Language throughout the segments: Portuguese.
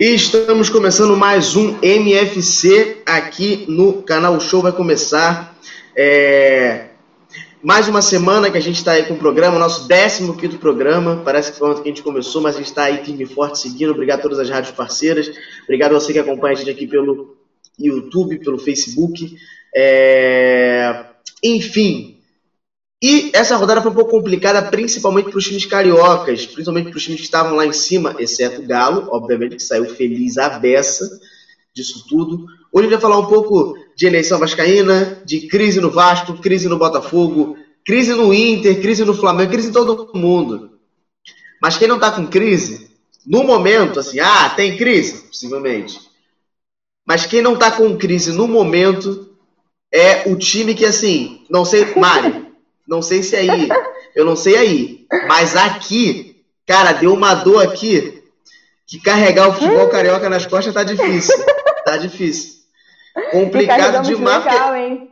E estamos começando mais um MFC aqui no canal o Show vai começar. É... Mais uma semana que a gente está aí com o programa, nosso 15 programa. Parece que foi ontem que a gente começou, mas a gente está aí firme e forte seguindo. Obrigado a todas as rádios parceiras. Obrigado a você que acompanha a gente aqui pelo YouTube, pelo Facebook. É... Enfim, e essa rodada foi um pouco complicada, principalmente para os times cariocas, principalmente para os times que estavam lá em cima, exceto o Galo, obviamente, que saiu feliz à beça disso tudo. Hoje a gente vai falar um pouco de eleição vascaína, de crise no Vasco, crise no Botafogo, crise no Inter, crise no Flamengo, crise em todo mundo. Mas quem não está com crise, no momento, assim, ah, tem crise, possivelmente. Mas quem não está com crise no momento é o time que, assim, não sei, Mário, não sei se é aí, eu não sei aí, mas aqui, cara, deu uma dor aqui que carregar o futebol carioca nas costas tá difícil. Tá difícil. Complicado demais. Legal, hein?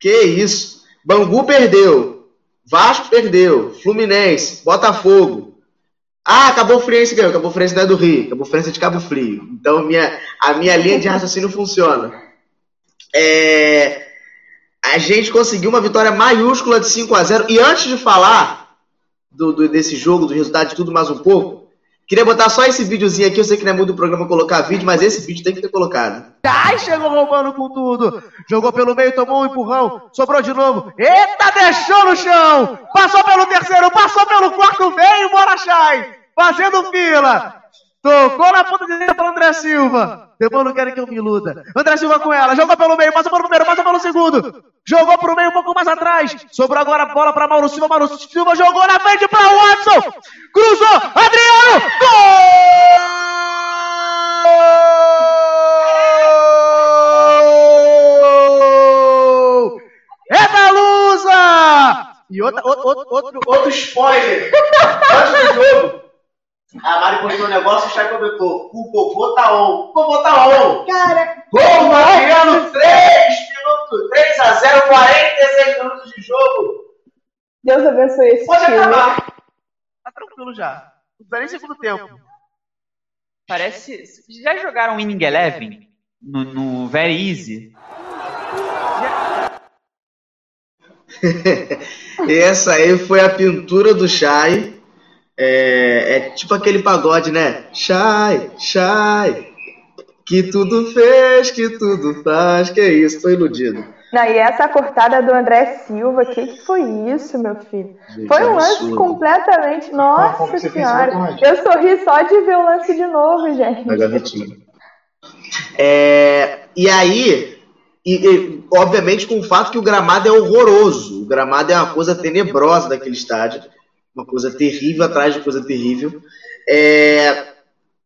Que isso? Bangu perdeu. Vasco perdeu. Fluminense. Botafogo. Ah, Cabo Friense ganhou. Cabo Friense não é do Rio. Cabo Friense é de Cabo Frio. Então minha, a minha linha de raciocínio funciona. É, a gente conseguiu uma vitória maiúscula de 5 a 0 E antes de falar do, do, desse jogo, do resultado de tudo mais um pouco, queria botar só esse videozinho aqui. Eu sei que não é muito programa colocar vídeo, mas esse vídeo tem que ter colocado. Ai, chegou roubando com tudo. Jogou pelo meio, tomou um empurrão, sobrou de novo. Eita, deixou no chão. Passou pelo terceiro, passou pelo quarto, veio, bora, Chay. Fazendo fila. Tocou na ponta direita para André Silva. Depois não querem que eu me iluda. André Silva com ela. Jogou pelo meio, passa pelo primeiro, passa pelo segundo. Jogou pro meio um pouco mais atrás. Sobrou agora a bola para Mauro Silva. Mauro Silva jogou na frente para Watson. Cruzou. Adriano. Gol! É da Lusa! E outra, outro, outro, outro spoiler. Antes do jogo. A Mari postou um negócio e o Chay comentou: o Cocô tá on. O Cocô tá on. Cara, gol Mariano, 3 minutos, 3 a 0, 46 minutos de jogo. Deus abençoe esse Pode time. acabar. Tá tranquilo já. Não precisa nem segundo tempo. Parece. Já jogaram Winning Eleven no, no Very Easy? Essa aí foi a pintura do Chay é, é tipo aquele pagode, né? Shai, Shai, que tudo fez, que tudo faz, que é isso, tô iludido. Não, e essa cortada do André Silva, que que foi isso, meu filho? Gente, foi um lance absurdo. completamente. Nossa senhora! Eu sorri só de ver o lance de novo, gente. É, e aí, e, e, obviamente com o fato que o gramado é horroroso. O gramado é uma coisa tenebrosa daquele estádio. Uma coisa terrível atrás de coisa terrível. É,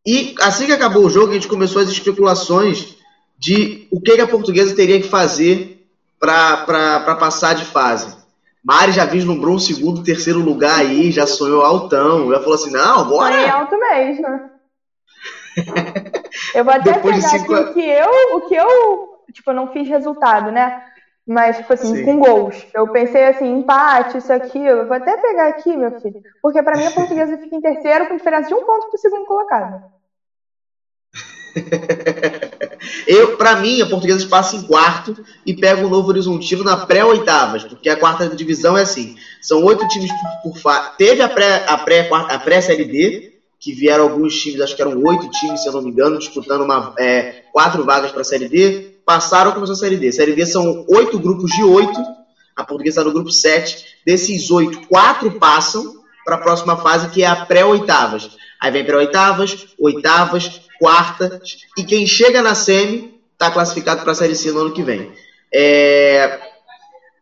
e assim que acabou o jogo, a gente começou as especulações de o que, a portuguesa teria que fazer para passar de fase. Mari já vislumbrou um segundo, terceiro lugar aí, já sonhou altão. Já falou assim: não, bora! Sonhei alto mesmo. eu vou até Depois pegar de cinco... aqui o que eu, o que eu, tipo, não fiz resultado, né? Mas, tipo assim, Sim. com gols. Eu pensei assim, empate, isso, aquilo. Eu vou até pegar aqui, meu filho. Porque para mim a portuguesa fica em terceiro com diferença de um ponto pro segundo colocado. eu, para mim, a portuguesa passa em quarto e pega o Novo Horizontino na pré-oitavas, porque a quarta divisão é assim: são oito times por, por fa... Teve a pré-série a pré, a pré D, que vieram alguns times, acho que eram oito times, se eu não me engano, disputando uma, é, quatro vagas para a Série D passaram começou a Série D. Série D são oito grupos de oito. A portuguesa está no grupo 7. Desses oito, quatro passam para a próxima fase, que é a pré-oitavas. Aí vem pré-oitavas, oitavas, quartas. E quem chega na semi está classificado para a Série C no ano que vem. É...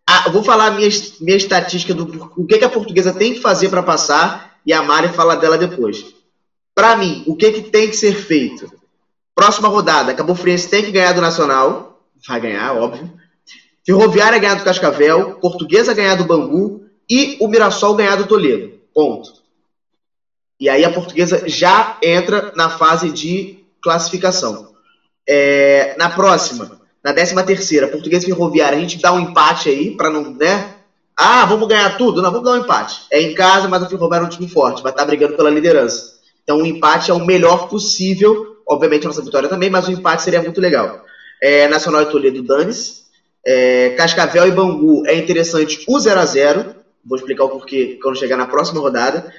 Ah, vou falar a minha, minha estatística do o que, que a portuguesa tem que fazer para passar e a Mari fala dela depois. Para mim, o que, que tem que ser feito? Próxima rodada, Cabo Friense tem que ganhar do Nacional. Vai ganhar, óbvio. Ferroviária ganhar do Cascavel. Portuguesa ganhar do Bangu. E o Mirassol ganhar do Toledo. Ponto. E aí a portuguesa já entra na fase de classificação. É, na próxima, na décima terceira, portuguesa ferroviária, a gente dá um empate aí, para não, né? Ah, vamos ganhar tudo? Não, vamos dar um empate. É em casa, mas a ferroviária é um time forte, vai estar tá brigando pela liderança. Então o empate é o melhor possível Obviamente a nossa vitória também, mas o empate seria muito legal. É, Nacional e Toledo, Danes. É, Cascavel e Bangu é interessante o 0 a 0 Vou explicar o porquê quando chegar na próxima rodada.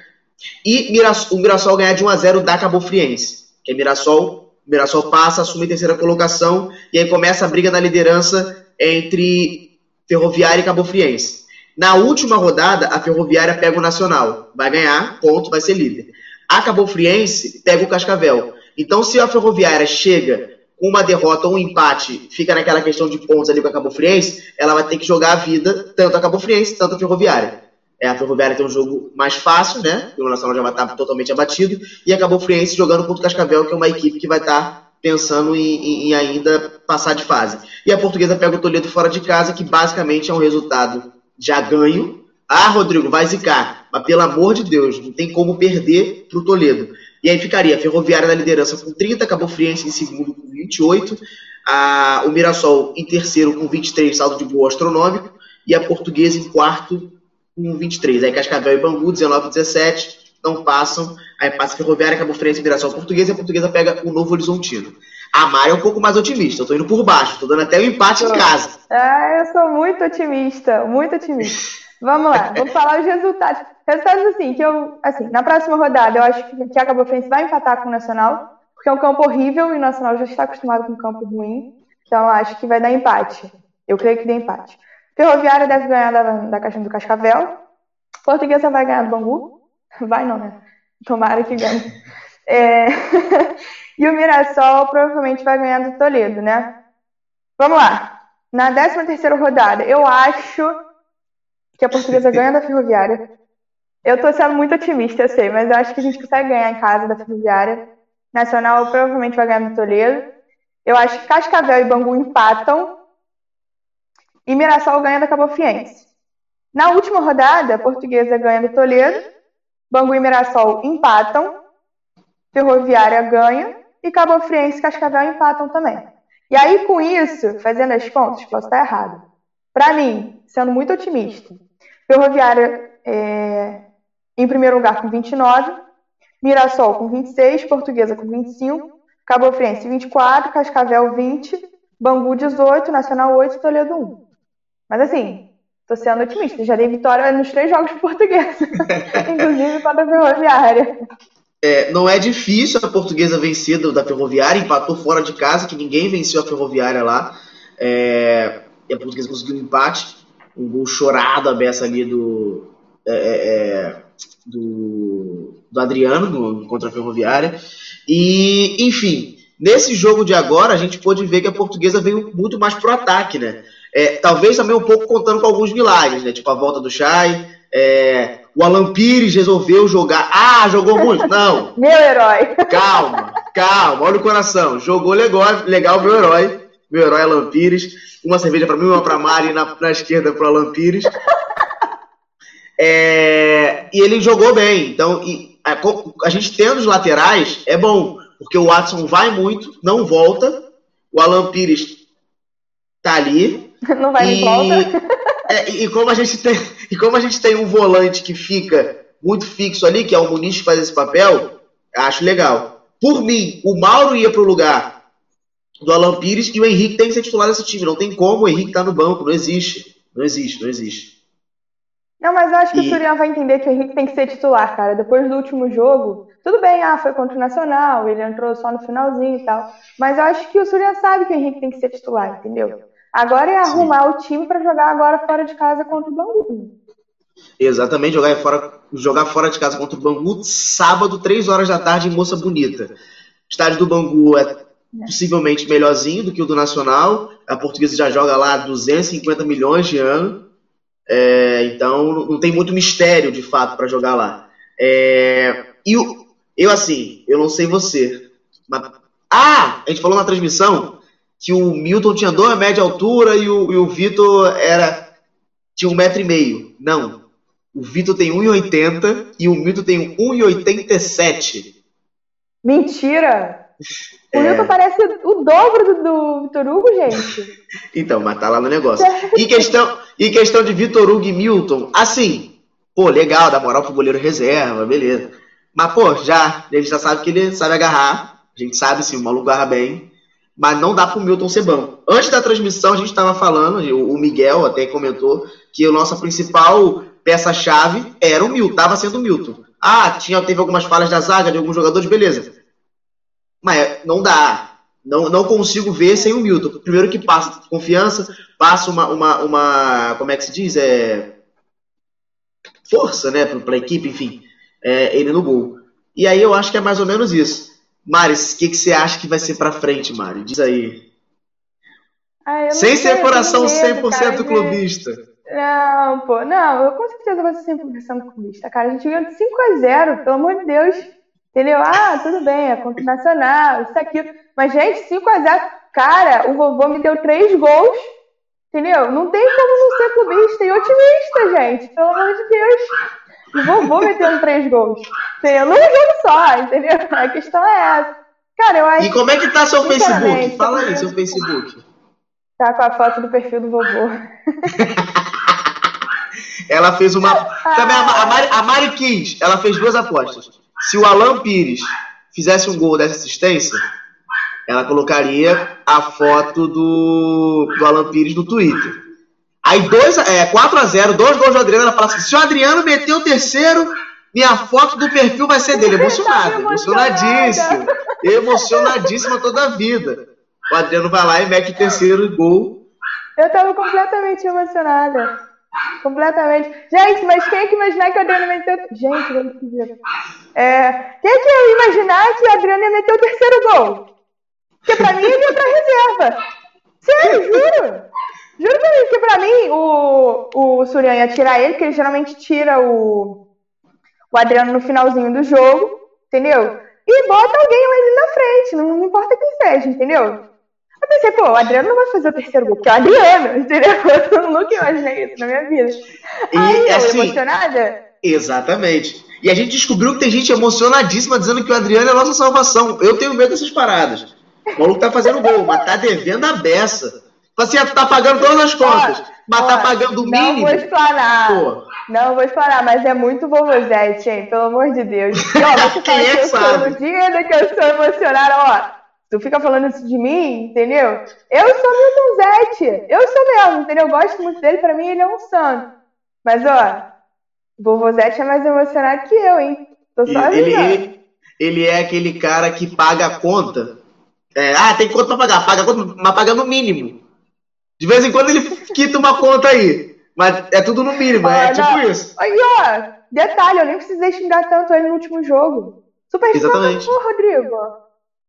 E Mirassol, o Mirassol ganhar de 1 a 0 da Cabo Friense. Que é Mirassol, Mirassol passa, assume a terceira colocação e aí começa a briga na liderança entre Ferroviária e Cabo Friense. Na última rodada, a Ferroviária pega o Nacional. Vai ganhar, ponto, vai ser líder. A Cabo Friense pega o Cascavel. Então, se a Ferroviária chega com uma derrota ou um empate, fica naquela questão de pontos ali com a Cabo Friense, ela vai ter que jogar a vida, tanto a Cabo Friense, tanto a Ferroviária. É, a Ferroviária tem um jogo mais fácil, né? O Nacional já vai estar totalmente abatido, e a Cabo Friense jogando contra o Cascavel, que é uma equipe que vai estar pensando em, em, em ainda passar de fase. E a Portuguesa pega o Toledo fora de casa, que basicamente é um resultado já ganho. Ah, Rodrigo, vai zicar. Mas pelo amor de Deus, não tem como perder para o Toledo. E aí ficaria a Ferroviária na liderança com 30, Cabo Friense em segundo com 28, a, o Mirassol em terceiro com 23, saldo de gol astronômico, e a Portuguesa em quarto com 23. Aí Cascavel e Bangu, 19 e 17, não passam. Aí passa a Ferroviária, Cabo Friense, Mirassol Portuguesa, e a Portuguesa pega o Novo Horizontino. A Mari é um pouco mais otimista, eu tô indo por baixo, tô dando até o um empate em casa. Ah, eu sou muito otimista, muito otimista. Vamos lá, vamos falar os resultados. Resultados assim, que eu, assim, na próxima rodada eu acho que a Cabo vai empatar com o Nacional, porque é um campo horrível e o Nacional já está acostumado com um campo ruim. Então acho que vai dar empate. Eu creio que dê empate. Ferroviária deve ganhar da, da Caixa do Cascavel. Portuguesa vai ganhar do Bangu. Vai não, né? Tomara que ganhe. É... e o Mirassol provavelmente vai ganhar do Toledo, né? Vamos lá. Na 13 terceira rodada, eu acho que a portuguesa ganha da ferroviária. Eu tô sendo muito otimista, eu sei, mas eu acho que a gente consegue ganhar em casa da ferroviária. Nacional provavelmente vai ganhar do Toledo. Eu acho que Cascavel e Bangu empatam. E Mirassol ganha da Cabo Fiense. Na última rodada, a portuguesa ganha do Toledo. Bangu e Mirassol empatam. Ferroviária ganha. E Cabo Friense e Cascavel empatam também. E aí, com isso, fazendo as contas, posso estar errado. Para mim, sendo muito otimista, Ferroviária é, em primeiro lugar com 29, Mirassol com 26, Portuguesa com 25, Cabo Friense 24, Cascavel 20, Bangu 18, Nacional 8 Toledo 1. Mas assim, tô sendo otimista, já dei vitória nos três jogos de Portuguesa, inclusive contra a Ferroviária. É, não é difícil a portuguesa vencer da Ferroviária, empatou fora de casa, que ninguém venceu a Ferroviária lá. É, e a portuguesa conseguiu um empate um gol chorado a beça ali do, é, é, é, do, do, Adriano no, contra a Ferroviária. E, enfim, nesse jogo de agora, a gente pôde ver que a portuguesa veio muito mais pro ataque, né? É, talvez também um pouco contando com alguns milagres, né? Tipo a volta do Chay, é, o Alan Pires resolveu jogar. Ah, jogou muito? Não. Meu herói. Calma, calma, olha o coração. Jogou legal, legal meu herói. Meu herói Alan Pires. Uma cerveja para mim, uma para Mari, na, na esquerda pro Alan Pires. É, e ele jogou bem. Então, e, a, a, gente tendo os laterais é bom, porque o Watson vai muito, não volta. O Alan Pires tá ali. Não vai e, volta. É, e, como a gente tem, e como a gente tem um volante que fica muito fixo ali, que é o Muniz que faz esse papel, acho legal. Por mim, o Mauro ia pro lugar do Alan Pires e o Henrique tem que ser titular desse time. Não tem como o Henrique tá no banco, não existe. Não existe, não existe. Não, mas eu acho que e... o Surian vai entender que o Henrique tem que ser titular, cara. Depois do último jogo, tudo bem, ah, foi contra o Nacional, ele entrou só no finalzinho e tal. Mas eu acho que o Surian sabe que o Henrique tem que ser titular, entendeu? Agora é arrumar Sim. o time para jogar agora fora de casa contra o Bangu. Exatamente, jogar fora, jogar fora de casa contra o Bangu, sábado, 3 horas da tarde, em Moça Bonita. O estádio do Bangu é possivelmente melhorzinho do que o do Nacional. A portuguesa já joga lá 250 milhões de anos. É, então não tem muito mistério de fato para jogar lá. É, e eu, eu, assim, eu não sei você. Mas, ah, a gente falou na transmissão que o Milton tinha dois metros de altura e o, e o Vitor era tinha um metro e meio. Não. O Vitor tem 1,80 e o Milton tem 1,87. Mentira! O é... Milton parece o dobro do, do Vitor Hugo, gente. então, mas tá lá no negócio. E questão, e questão de Vitor Hugo e Milton, assim, pô, legal, dá moral pro goleiro reserva, beleza. Mas, pô, já, gente já sabe que ele sabe agarrar. A gente sabe, sim, o maluco agarra bem. Mas não dá pro Milton ser bom. Antes da transmissão, a gente estava falando, o Miguel até comentou, que a nossa principal peça-chave era o Milton, tava sendo o Milton. Ah, tinha, teve algumas falhas da zaga de alguns jogadores, beleza. Mas não dá. Não, não consigo ver sem o Milton. Primeiro que passa confiança, passa uma, uma, uma como é que se diz? É, força, né, para a equipe, enfim, é, ele no gol. E aí eu acho que é mais ou menos isso. Maris, o que, que você acha que vai ser para frente, Mari? Diz aí. Ah, Sem ser coração medo, 100% cara, clubista. Não, pô, não, eu com certeza vou ser 100% clubista, cara. A gente ganhou de 5x0, pelo amor de Deus. Entendeu? Ah, tudo bem, é contra o Nacional, isso aqui. Mas, gente, 5x0. Cara, o vovô me deu três gols. Entendeu? Não tem como não ser clubista e otimista, gente. Pelo amor de Deus. O vovô metendo três gols. Entendeu? Num jogo só, entendeu? A questão é essa. Cara, eu acho. E como é que tá seu Facebook? Fala aí, seu Facebook. Tá com a foto do perfil do vovô. ela fez uma. Também a Mari, a Mari quis, ela fez duas apostas se o Alan Pires fizesse um gol dessa assistência, ela colocaria a foto do, do Alan Pires no Twitter. Aí dois, é, 4 a 0 dois gols do Adriano, ela fala assim, se o Adriano meter o terceiro, minha foto do perfil vai ser dele. Emocionada, emocionadíssima. Emocionadíssima toda a vida. O Adriano vai lá e mete o terceiro gol. Eu tava completamente emocionada. Completamente. Gente, mas quem é que imaginar que o Adriano ia meter. Gente, vamos dizer. É... Quem é que ia imaginar que o Adriano ia meter o terceiro gol? Porque pra mim ele ia pra reserva. Sério, juro. Juro pra mim, porque pra mim o, o Surian ia tirar ele, porque ele geralmente tira o, o Adriano no finalzinho do jogo, entendeu? E bota alguém ali na frente, não, não importa quem seja, entendeu? Eu pensei, pô, o Adriano não vai fazer o terceiro gol, porque é o Adriano, entendeu? Eu nunca imaginei isso na minha vida. E, Aí, assim, emocionada? Exatamente. E a gente descobriu que tem gente emocionadíssima dizendo que o Adriano é a nossa salvação. Eu tenho medo dessas paradas. O maluco tá fazendo gol, mas tá devendo a beça. Assim, tá pagando todas as contas, mas tá pagando o mínimo. Não vou explanar. Pô. Não vou explanar, mas é muito vovozete, hein? Pelo amor de Deus. E, ó, você Quem é que, sabe? Eu dia que eu sou emocionada, ó. Tu fica falando isso de mim, entendeu? Eu sou Milton Zete. Eu sou mesmo, entendeu? Eu gosto muito dele, pra mim ele é um santo. Mas, ó, vovô Zete é mais emocionado que eu, hein? Tô só ele, ele, ele é aquele cara que paga a conta. É, ah, tem conta pra pagar. Paga a conta, mas paga no mínimo. De vez em quando ele quita uma conta aí. Mas é tudo no mínimo, é tipo não. isso. Aí, ó, detalhe, eu nem precisei xingar tanto ele no último jogo. Super Exatamente. Rodrigo.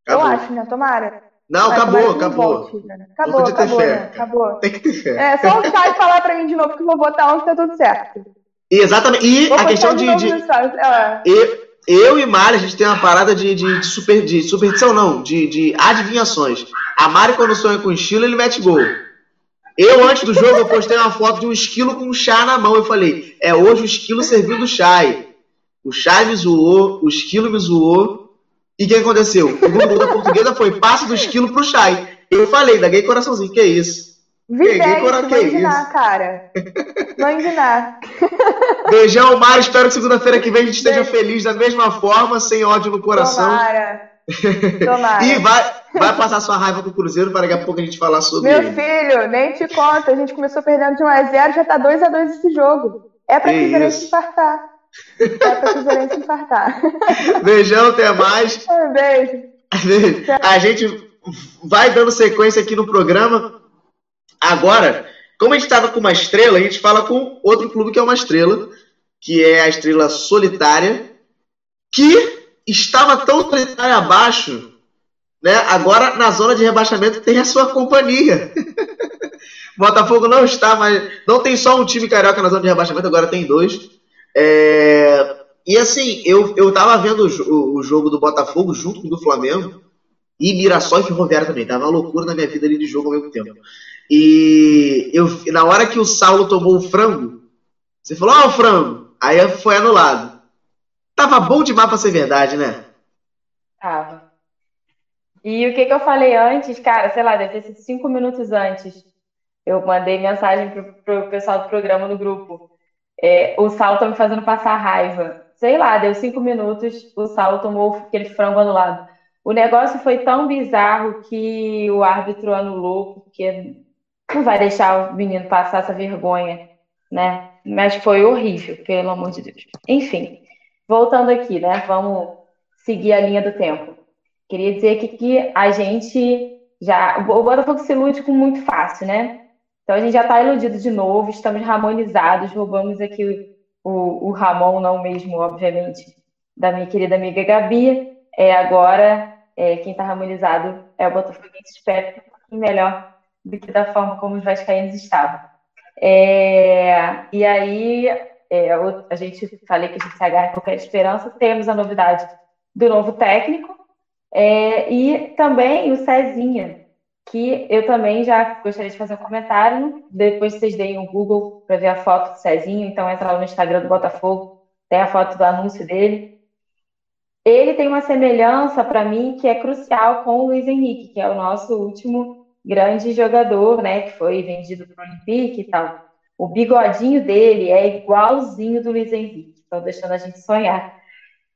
Eu acho, né? Tomara. Não, Mas acabou, acabou. volte, né? Acabou, ter acabou, fé, né? Acabou. Tem que ter fé. É, só o Chay falar pra mim de novo que eu vou botar ontem, tá tudo certo. Exatamente. E Vou a questão de, de-. É. eu, eu e Mari, a gente tem uma parada de, de, de super, de superstição, não, de, de adivinhações. A Mari, quando sonha com estilo, ele mete gol. Eu, antes do jogo, eu postei uma foto de um esquilo com um chá na mão. Eu falei, é hoje o esquilo servindo chai. O chai me zoou, o esquilo me zoou. E o que aconteceu? O gol da portuguesa foi passe do esquilo pro chai. Eu falei, daguei coraçãozinho, que é isso? Vidente, Que- que que isso? cara. Vou ensinar. Beijão, Mari. Espero que segunda-feira que vem a gente esteja feliz da mesma forma, sem ódio no coração. Tomara. Tomara. E vai, vai passar sua raiva com o Cruzeiro para daqui a pouco a gente falar sobre Meu ele. filho, nem te conta. A gente começou perdendo de 1x0, já tá 2x2 esse jogo. É pra Que isso. infartar. É pra Cruzeirense infartar. Beijão, até mais. Um beijo. A gente vai dando sequência aqui no programa. Agora, como a gente estava com uma estrela, a gente fala com outro clube que é uma estrela, que é a estrela solitária, que estava tão solitária abaixo, né? Agora na zona de rebaixamento tem a sua companhia. Botafogo não está, mas não tem só um time carioca na zona de rebaixamento, agora tem dois. É, E assim, eu, eu tava vendo o, o jogo do Botafogo junto com o do Flamengo. E Mirassol e Ferroviária também. Tava uma loucura na minha vida ali de jogo ao mesmo tempo. E eu, na hora que o Saulo tomou o frango, você falou, ó, o frango. Aí foi anulado. Tava bom demais pra ser verdade, né? Tava. E o que que eu falei antes, cara, sei lá, deve ter sido cinco minutos antes. Eu mandei mensagem pro, pro pessoal do programa no grupo. É, o Saulo tá me fazendo passar raiva. Sei lá, deu cinco minutos, o Saulo tomou aquele frango anulado. O negócio foi tão bizarro que o árbitro anulou, porque não vai deixar o menino passar essa vergonha, né? Mas foi horrível, pelo amor de Deus. Enfim, voltando aqui, né? Vamos seguir a linha do tempo. Queria dizer que, que a gente já. O Botafogo se ilude com muito fácil, né? Então a gente já está iludido de novo, estamos ramonizados, roubamos aqui o, o Ramon, não mesmo, obviamente, da minha querida amiga Gabi. É, agora, é, quem está ramonizado é o Botafoguense, espero que um pouquinho melhor do que da forma como os vascaínos estavam. É, e aí, é, o- a gente falei que a gente se agarra qualquer esperança, temos a novidade do novo técnico, é, e também o Cezinha, que eu também já gostaria de fazer um comentário. Depois vocês deem o Google para ver a foto do Cezinha, então entra lá no Instagram do Botafogo, tem a foto do anúncio dele. Ele tem uma semelhança para mim que é crucial com o Luiz Henrique, que é o nosso último grande jogador, né, que foi vendido para o Olympique e tal. O bigodinho dele é igualzinho do Luiz Henrique, estão deixando a gente sonhar.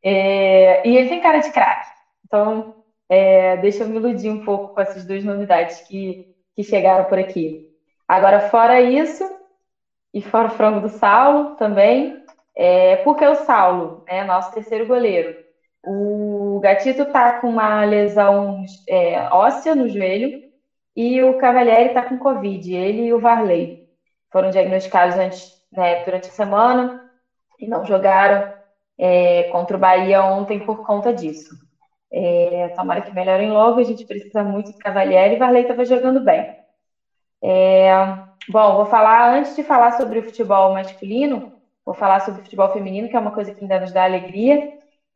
É, e ele tem cara de craque. Então, é, deixa eu me iludir um pouco com essas duas novidades que, que chegaram por aqui. Agora, fora isso, e fora o frango do Saulo também, é, porque o Saulo é nosso terceiro goleiro. O Gatito tá com uma lesão é, óssea no joelho e o Cavalieri tá com Covid, ele e o Varley. Foram diagnosticados antes, né, durante a semana e não jogaram é, contra o Bahia ontem por conta disso. É, tomara que melhorem logo, a gente precisa muito do Cavalieri e Varley estava jogando bem. É, bom, vou falar, antes de falar sobre o futebol masculino, vou falar sobre o futebol feminino, que é uma coisa que ainda nos dá alegria.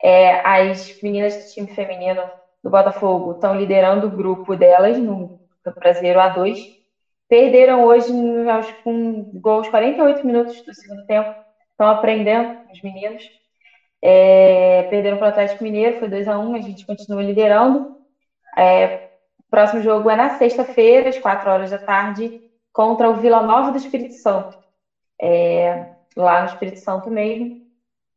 É, as meninas do time feminino do Botafogo estão liderando o grupo delas no Brasileiro A2. Perderam hoje aos, com gols 48 minutos do segundo tempo. Estão aprendendo, os meninos. É, perderam para o Atlético Mineiro, foi 2 a 1 a gente continua liderando. É, o próximo jogo é na sexta-feira, às 4 horas da tarde, contra o Vila Nova do Espírito Santo. É, lá no Espírito Santo mesmo.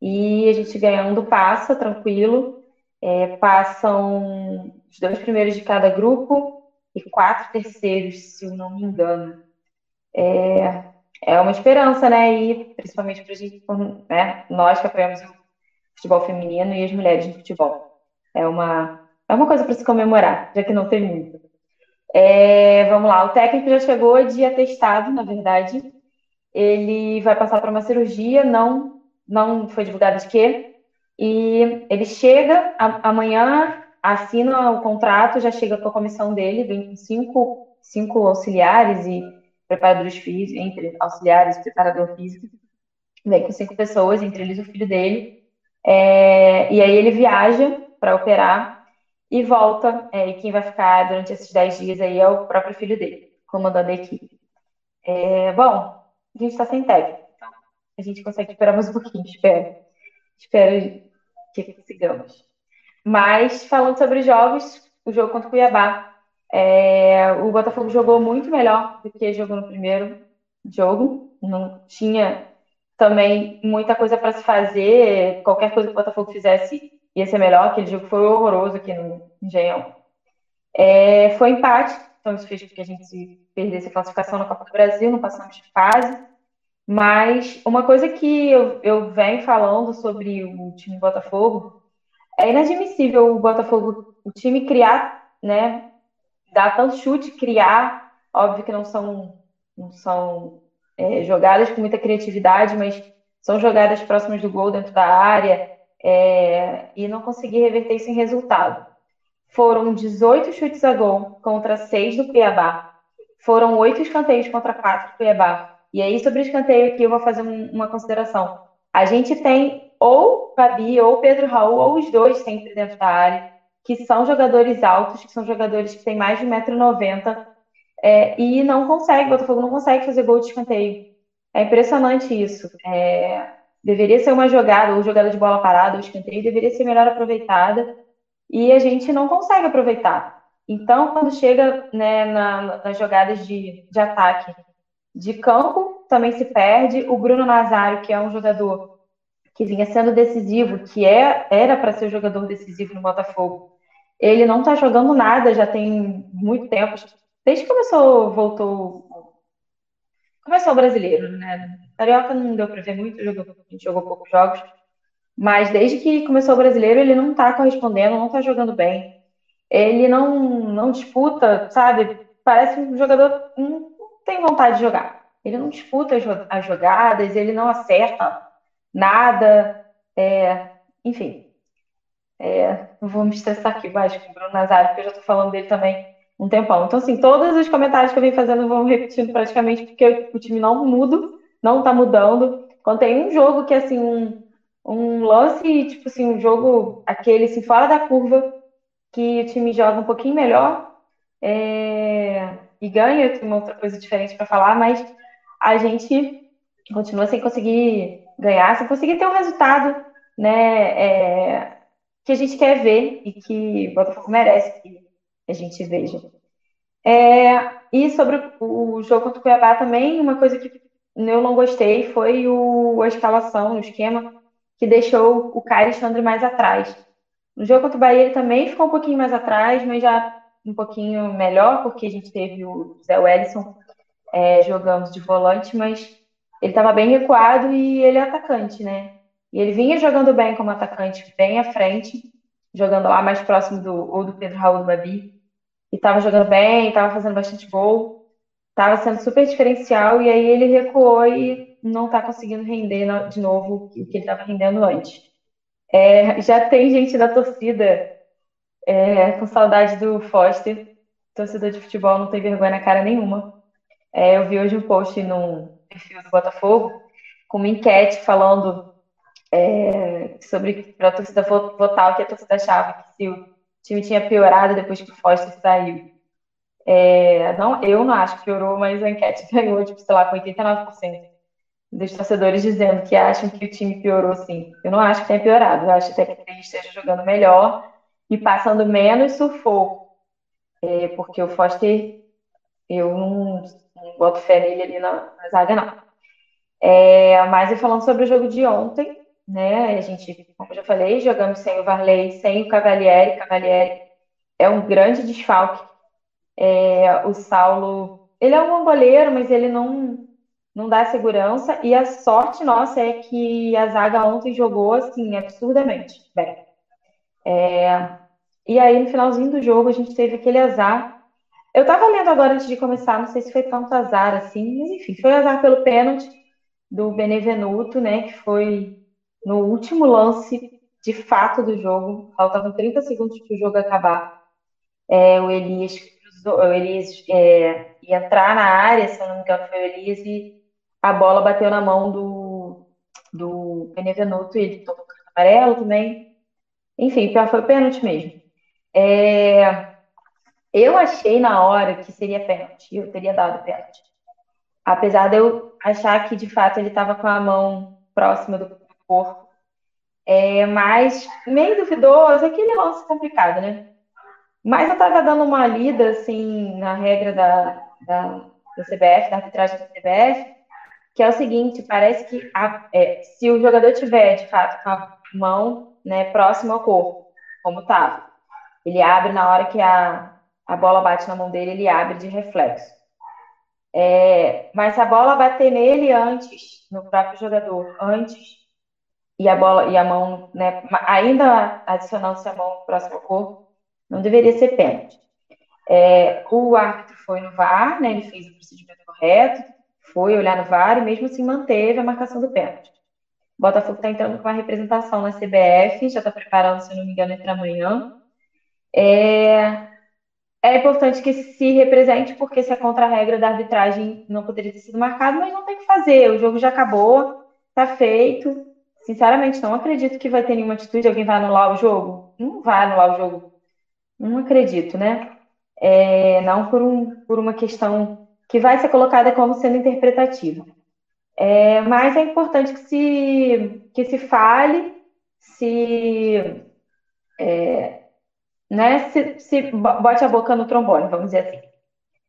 E a gente ganhando passa, tranquilo. É, passam os dois primeiros de cada grupo e quatro terceiros, se eu não me engano. É, é uma esperança, né? E principalmente para gente, né? Nós que apoiamos o futebol feminino e as mulheres no futebol. É uma, é uma coisa para se comemorar, já que não tem muito. É, vamos lá, o técnico já chegou de atestado, na verdade. Ele vai passar para uma cirurgia, não, não foi divulgado de quê. E ele chega a- amanhã assina o contrato, já chega com a comissão dele, vem com cinco, cinco auxiliares e preparadores físicos, entre auxiliares e preparador físico, vem com cinco pessoas, entre eles o filho dele, é, e aí ele viaja para operar e volta, é, e quem vai ficar durante esses dez dias aí é o próprio filho dele, comandando a equipe. É, bom, a gente está sem técnico, então a gente consegue esperar mais um pouquinho, espero. Espero que consigamos. Mas, falando sobre jogos, o jogo contra o Cuiabá, é, o Botafogo jogou muito melhor do que jogou no primeiro jogo. Não tinha também muita coisa para se fazer. Qualquer coisa que o Botafogo fizesse ia ser melhor. Aquele jogo foi horroroso aqui no Engenhão. É, foi empate, então isso fez com que a gente perdesse a classificação na Copa do Brasil, não passamos de fase. Mas uma coisa que eu, eu venho falando sobre o time Botafogo é inadmissível o Botafogo, o time criar, né? Dar tanto chute, criar. Óbvio que não são, não são é, jogadas com muita criatividade, mas são jogadas próximas do gol dentro da área é, e não conseguir reverter isso em resultado. Foram 18 chutes a gol contra 6 do Cuiabá. Foram 8 escanteios contra 4 do Cuiabá. E aí, sobre o escanteio aqui, eu vou fazer um, uma consideração. A gente tem ou Babi ou Pedro Raul, ou os dois sempre dentro da área, que são jogadores altos, que são jogadores que têm mais de 1,90m, é, e não consegue, o Botafogo não consegue fazer gol de escanteio. É impressionante isso. É, deveria ser uma jogada, ou jogada de bola parada, ou escanteio, deveria ser melhor aproveitada, e a gente não consegue aproveitar. Então, quando chega né, na, nas jogadas de, de ataque de campo, também se perde. O Bruno Nazário, que é um jogador que vinha sendo decisivo, que é, era para ser jogador decisivo no Botafogo, ele não está jogando nada, já tem muito tempo, desde que começou, voltou, começou o brasileiro, né? Carioca não deu para ver muito, jogou, a gente jogou poucos jogos, mas desde que começou o brasileiro ele não está correspondendo, não está jogando bem, ele não, não disputa, sabe? Parece um jogador que não tem vontade de jogar. Ele não disputa as jogadas, ele não acerta nada, é, enfim. É, não vou me estressar aqui mais com o Bruno Nazário, porque eu já estou falando dele também um tempão. Então, assim, todos os comentários que eu venho fazendo vão repetindo praticamente, porque o time não muda, não está mudando. Quando tem um jogo que, assim, um, um lance, tipo assim, um jogo, aquele, assim, fora da curva, que o time joga um pouquinho melhor é, e ganha, tenho uma outra coisa diferente para falar, mas a gente continua sem conseguir ganhar, se conseguir ter um resultado né, é, que a gente quer ver e que o Botafogo merece que a gente veja. É, e sobre o jogo contra o Cuiabá também, uma coisa que eu não gostei foi o, a escalação, o esquema, que deixou o Caio Alexandre mais atrás. No jogo contra o Bahia ele também ficou um pouquinho mais atrás, mas já um pouquinho melhor, porque a gente teve o Zé Wellison é, jogando de volante, mas ele estava bem recuado e ele é atacante, né? E ele vinha jogando bem como atacante, bem à frente, jogando lá mais próximo do, ou do Pedro Raul do Babi. E estava jogando bem, estava fazendo bastante gol, estava sendo super diferencial, e aí ele recuou e não está conseguindo render de novo o que ele estava rendendo antes. É, já tem gente da torcida é, com saudade do Foster, torcedor de futebol, não tem vergonha na cara nenhuma. É, eu vi hoje um post num, perfil do Botafogo, com uma enquete falando é, sobre para a torcida votar o que a torcida achava que se o time tinha piorado depois que o Foster saiu. É, não, eu não acho que piorou, mas a enquete ganhou, tipo, sei lá, com 89% dos torcedores dizendo que acham que o time piorou sim. Eu não acho que tenha piorado, eu acho até que ele esteja jogando melhor e passando menos sufoco. É, porque o Foster, eu não, não boto fé nele ali na, na zaga, não. É, mas e falando sobre o jogo de ontem, né? A gente, como eu já falei, jogamos sem o Varley, sem o Cavalieri. Cavalieri é um grande desfalque. É, o Saulo, ele é um goleiro, mas ele não, não dá segurança. E a sorte nossa é que a zaga ontem jogou assim absurdamente bem. É, e aí, no finalzinho do jogo, a gente teve aquele azar eu tava lendo agora antes de começar, não sei se foi tanto azar assim, mas enfim, foi azar pelo pênalti do Benevenuto, né? Que foi no último lance de fato do jogo, faltavam 30 segundos para o jogo acabar. É, o Elias, o Elias é, ia entrar na área, se não me engano, foi o Elias, e a bola bateu na mão do, do Benevenuto e ele tomou amarelo também. Enfim, foi pênalti mesmo. É, eu achei na hora que seria pênalti, eu teria dado pênalti. Apesar de eu achar que de fato ele estava com a mão próxima do corpo. É, mas meio duvidoso, aquele lance complicado, né? Mas eu estava dando uma lida assim na regra da, da, da CBF, da arbitragem da CBF, que é o seguinte: parece que a, é, se o jogador tiver de fato com a mão né, próxima ao corpo, como estava, ele abre na hora que a, a bola bate na mão dele, ele abre de reflexo. É, mas se a bola bater nele antes, no próprio jogador, antes, e a bola e a mão, né, ainda adicionando-se a mão próximo ao corpo, não deveria ser pênalti. É, o árbitro foi no VAR, né, ele fez o procedimento correto, foi olhar no VAR e mesmo assim manteve a marcação do pênalti. O Botafogo está entrando com uma representação na CBF, já está preparando, se não me engano, entre amanhã. É, é importante que se represente, porque se é a regra da arbitragem não poderia ter sido marcado, mas não tem o que fazer. O jogo já acabou, está feito. Sinceramente, não acredito que vai ter nenhuma atitude. Alguém vai anular o jogo? Não vai anular o jogo. Não acredito, né? É, não por, um, por uma questão que vai ser colocada como sendo interpretativa. É, mas é importante que se, que se fale, se, é, né, se, se bote a boca no trombone, vamos dizer assim.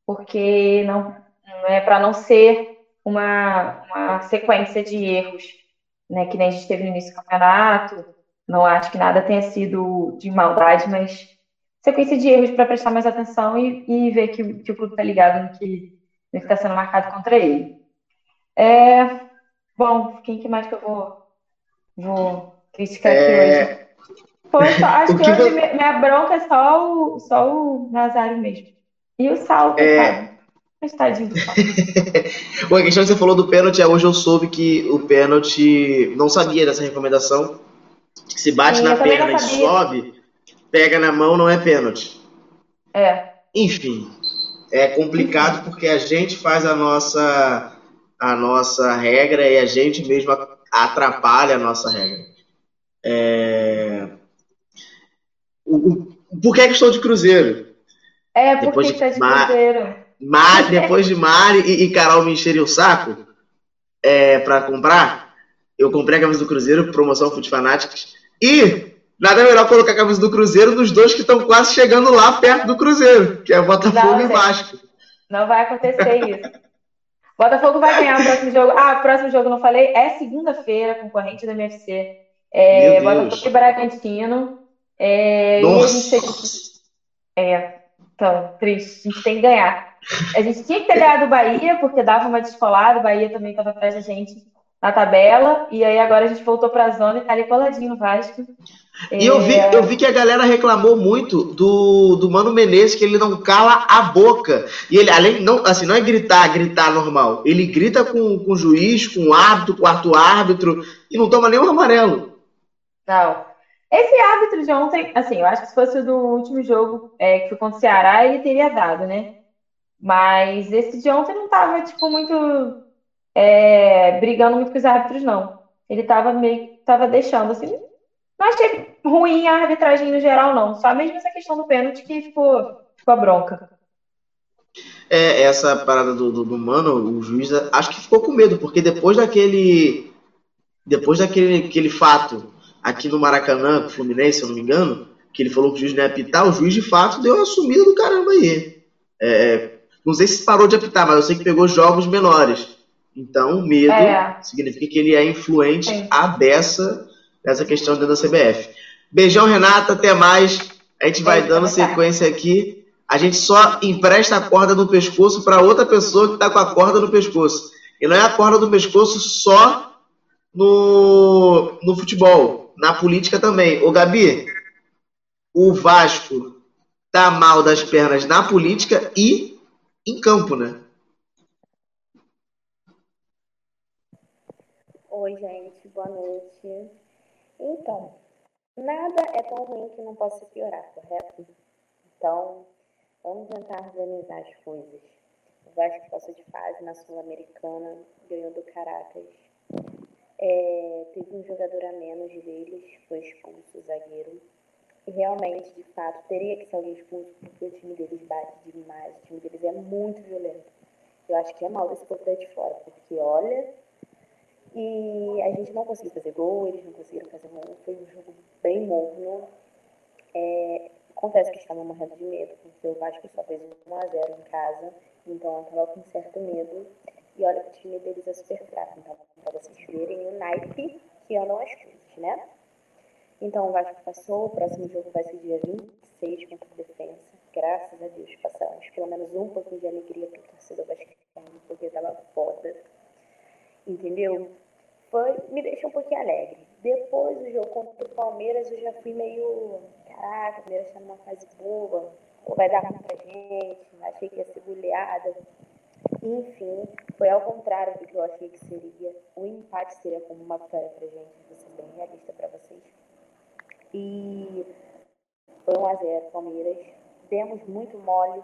Porque não, não é para não ser uma, uma sequência de erros, né, que nem a gente teve no início do campeonato. Não acho que nada tenha sido de maldade, mas sequência de erros para prestar mais atenção e, e ver que, que o clube está ligado no que está sendo marcado contra ele. É, bom, quem que mais que eu vou, vou criticar aqui é... hoje? Pô, só, acho que, que, hoje minha bronca é só o, só o Nazário mesmo. E o Sal, é... Mas tadinho do. Bom, a questão que você falou do pênalti, é hoje eu soube que o pênalti, não sabia dessa recomendação, que se bate Sim, na perna e sobe, pega na mão, não é pênalti. É. Enfim, é complicado porque a gente faz a nossa a nossa regra e a gente mesmo atrapalha a nossa regra. É... O, o, por que a questão de Cruzeiro? É, porque de, de Cruzeiro. Mari, depois de Mari e, e Carol me encherem o saco é, para comprar, eu comprei a camisa do Cruzeiro, promoção Foot Fanatics, e nada melhor colocar a camisa do Cruzeiro nos dois que estão quase chegando lá perto do Cruzeiro, que é Botafogo não, e Vasco. Não vai acontecer isso. Botafogo vai ganhar o próximo jogo. Ah, o próximo jogo não falei, é segunda-feira, concorrente da MFC. É, Botafogo e Bragantino. É, Nossa. E é, então, triste. A gente tem que ganhar. A gente tinha que ter ganhado o Bahia, porque dava uma descolada, o Bahia também estava atrás da gente na tabela, e aí agora a gente voltou para a zona e tá ali coladinho no Vasco. E eu, vi, é. eu vi que a galera reclamou muito do, do Mano Menezes, que ele não cala a boca. E ele, além, não, assim, não é gritar, gritar normal. Ele grita com, com o juiz, com o árbitro, com o quarto árbitro, e não toma nenhum amarelo. Não. Esse árbitro de ontem, assim, eu acho que se fosse o do último jogo, é, que foi contra o Ceará, ele teria dado, né? Mas esse de ontem não tava, tipo, muito é, brigando muito com os árbitros, não. Ele tava meio tava deixando, assim. Não achei ruim a arbitragem no geral, não. Só mesmo essa questão do pênalti que ficou, ficou a bronca. É, essa parada do, do, do mano, o juiz, acho que ficou com medo, porque depois daquele. Depois daquele aquele fato aqui no Maracanã, com o Fluminense, se eu não me engano, que ele falou que o juiz não ia apitar, o juiz de fato deu uma sumida do caramba aí. É, não sei se parou de apitar, mas eu sei que pegou jogos menores. Então, o medo é. significa que ele é influente Sim. a beça nessa questão dentro da CBF. Beijão, Renata, até mais. A gente vai dando sequência aqui. A gente só empresta a corda no pescoço para outra pessoa que está com a corda no pescoço. E não é a corda do pescoço só no, no futebol, na política também. Ô, Gabi, o Vasco tá mal das pernas na política e em campo, né? Oi, gente, boa noite. Então, nada é tão ruim que não possa piorar, correto? Então, vamos tentar organizar as coisas. O Vasco passou de fase na Sul-Americana, ganhou do Caracas. É, teve um jogador a menos deles, foi expulso o zagueiro. E realmente, de fato, teria que ser alguém expulso, porque o time deles bate demais, o time deles é muito violento. Eu acho que é mal desse povo de fora, porque olha, e a gente não conseguiu fazer gol, eles não conseguiram fazer gol, foi um jogo bem morno. É, confesso que estava morrendo de medo, porque o Vasco só fez 1x0 em casa, então eu estava com certo medo. E olha que o time deles é super fraco, então para vocês verem o naipe que andam as coisas, né? Então o Vasco passou, o próximo jogo vai ser dia 26 contra o Defensa. Graças a Deus passamos pelo menos um pouquinho de alegria para o torcedor vascaíno, porque estava foda. Entendeu? Foi, me deixou um pouquinho alegre. Depois do jogo contra o Palmeiras, eu já fui meio. Caraca, o Palmeiras está numa fase boa, vai dar ruim pra gente, achei que ia ser goleada. Enfim, foi ao contrário do que eu achei que seria. O empate seria como uma vitória pra gente, vou ser bem realista pra vocês. E foi 1x0 Palmeiras. Demos muito mole,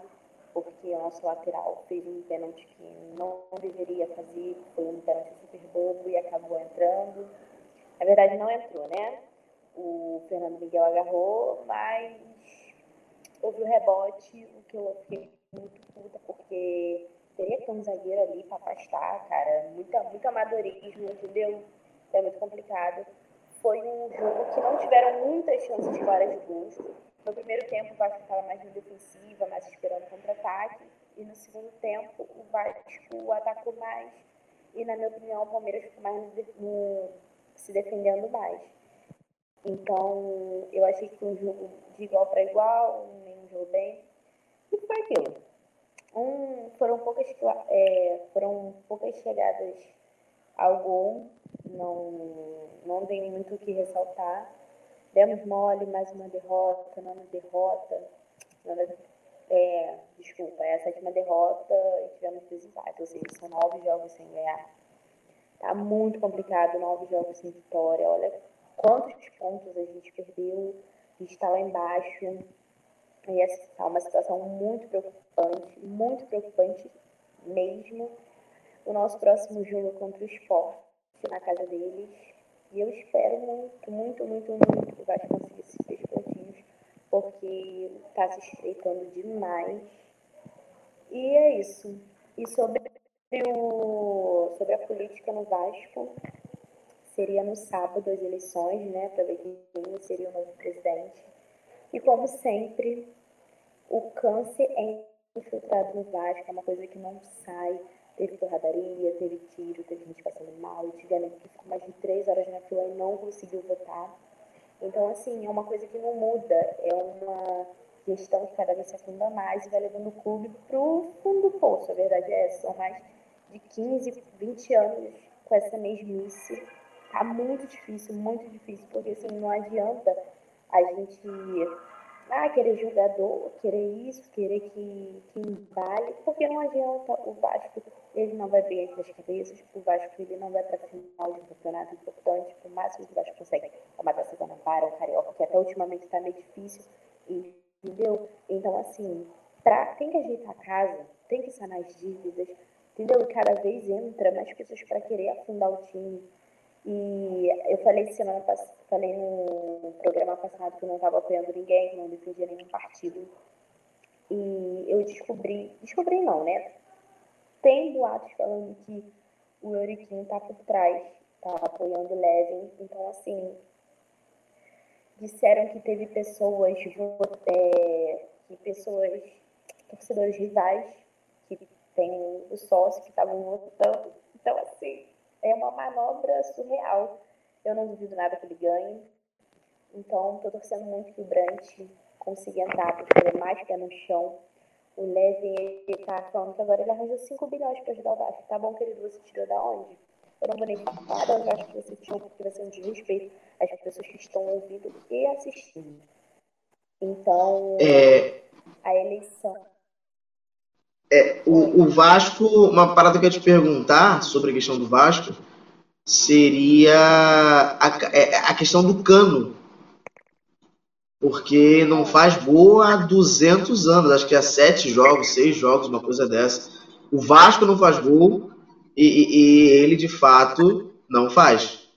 porque o nosso lateral fez um pênalti que não deveria fazer, foi um pênalti super bobo e acabou entrando. Na verdade, não entrou, né? O Fernando Miguel agarrou, mas houve o rebote, o que eu fiquei muito puta, porque teria que ter um zagueiro ali para afastar, cara. Muita, muito amadorismo, entendeu? É muito complicado. Foi um jogo que não tiveram muitas chances claras de gols no primeiro tempo, o Vasco estava mais na defensiva, mais esperando contra-ataque. E no segundo tempo, o Vasco atacou mais. E, na minha opinião, o Palmeiras ficou mais no, no, se defendendo mais. Então, eu achei que foi um jogo de igual para igual, um jogo bem. E foi aquilo. Um, foram, poucas, é, foram poucas chegadas gol, não, não tem muito o que ressaltar. Demos mole, mais uma derrota, nona derrota. Nona, é, desculpa, é a sétima derrota e tivemos dois empates, ou seja, são nove jogos sem ganhar. Tá muito complicado, nove jogos sem vitória. Olha quantos pontos a gente perdeu, a gente está lá embaixo. E essa tá uma situação muito preocupante, muito preocupante mesmo. O nosso próximo jogo é contra o esporte, na casa deles. E eu espero muito, muito, muito, muito que o Vasco consiga esses três pontinhos, porque está se estreitando demais. E é isso. E sobre, o, sobre a política no Vasco, seria no sábado as eleições, né, para ver quem seria o novo presidente. E como sempre, o câncer é infiltrado no Vasco, é uma coisa que não sai Teve porradaria, teve tiro, teve gente passando mal. Tivemos que ficou mais de três horas na fila e não conseguiu votar. Então, assim, é uma coisa que não muda. É uma gestão que cada vez se afunda mais e vai levando o clube para o fundo do poço. A verdade é essa. São mais de 15, 20 anos com essa mesmice. Tá muito difícil, muito difícil, porque assim, não adianta a gente ah, querer jogador, querer isso, querer que, que embale, porque não adianta o Vasco, ele não vai bem entre as cabeças, o Vasco ele não vai para a final de um campeonato importante, o máximo que o Vasco consegue uma taça Guanabara, um Carioca, que até ultimamente está meio difícil, entendeu? Então, assim, pra, tem que ajeitar a casa, tem que sanar as dívidas, entendeu? E cada vez entra mais pessoas para querer afundar o time, e eu falei semana passada, falei no programa passado que eu não estava apoiando ninguém, não defendia nenhum partido. E eu descobri, descobri não, né? Tem boatos falando que o Euriquinho tá por trás, tá apoiando o Levin. Então, assim, disseram que teve pessoas, é, que pessoas, torcedores rivais, que tem o sócio que estavam votando. Então, assim, é uma manobra surreal. Eu não duvido nada que ele ganhe. Então, estou torcendo muito que o Brant consiga entrar, porque é mais pé no chão. O Levin, ele tá falando que agora ele arranja 5 bilhões para ajudar o Vasco. Tá bom, querido? Você tirou da onde? Eu não vou nem falar, eu acho que você tirou porque vai ser um desrespeito às pessoas que estão ouvindo e assistindo. Então, é... a eleição é, o, o, Vasco, uma parada que eu ia te perguntar sobre a questão do Vasco seria a, é, a questão do cano. Porque não faz gol há 200 anos, acho que há sete jogos, seis jogos, uma coisa dessa. O Vasco não faz gol e, e, ele, de fato, não faz.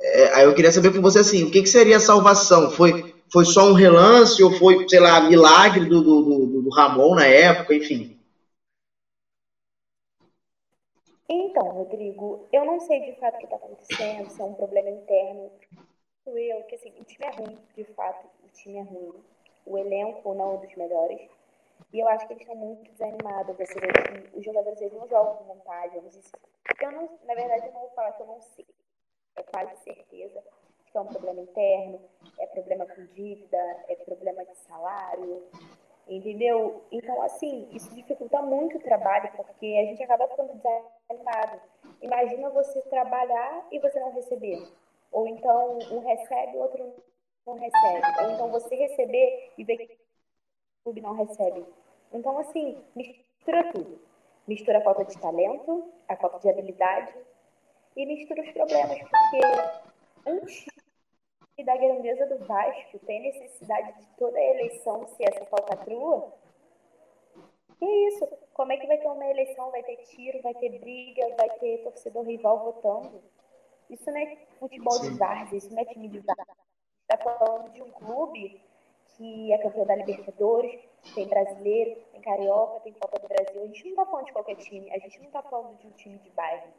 É, aí eu queria saber com você assim, o que, que seria a salvação? Foi, foi só um relance ou foi, sei lá, milagre do, do, do, do Ramon na época, enfim? Então, Rodrigo, eu não sei de fato o que está acontecendo, se é um problema interno. Eu, que assim, o time é ruim, de fato, o time é ruim. O elenco não é um dos melhores. E eu acho que eles estão muito desanimados. Você vê que os jogadores eles não jogam com vontade. Se... eu não, na verdade, eu não vou falar que eu não sei. É quase certeza que é um problema interno, é problema com dívida, é problema de salário, entendeu? Então, assim, isso dificulta muito o trabalho, porque a gente acaba ficando desanimado. Imagina você trabalhar e você não receber. Ou então um recebe, o outro não recebe. Ou então você receber e ver que o clube não recebe. Então, assim, mistura tudo. Mistura a falta de talento, a falta de habilidade e mistura os problemas, porque antes da grandeza do Vasco tem necessidade de toda a eleição ser essa falcatrua? Que isso? Como é que vai ter uma eleição? Vai ter tiro, vai ter briga, vai ter torcedor rival votando? Isso não é futebol Sim. de várzea, isso não é time de várzea. Está falando de um clube que é campeão da Libertadores, tem brasileiro, tem carioca, tem Copa do Brasil. A gente não está falando de qualquer time, a gente não está falando de um time de bairro.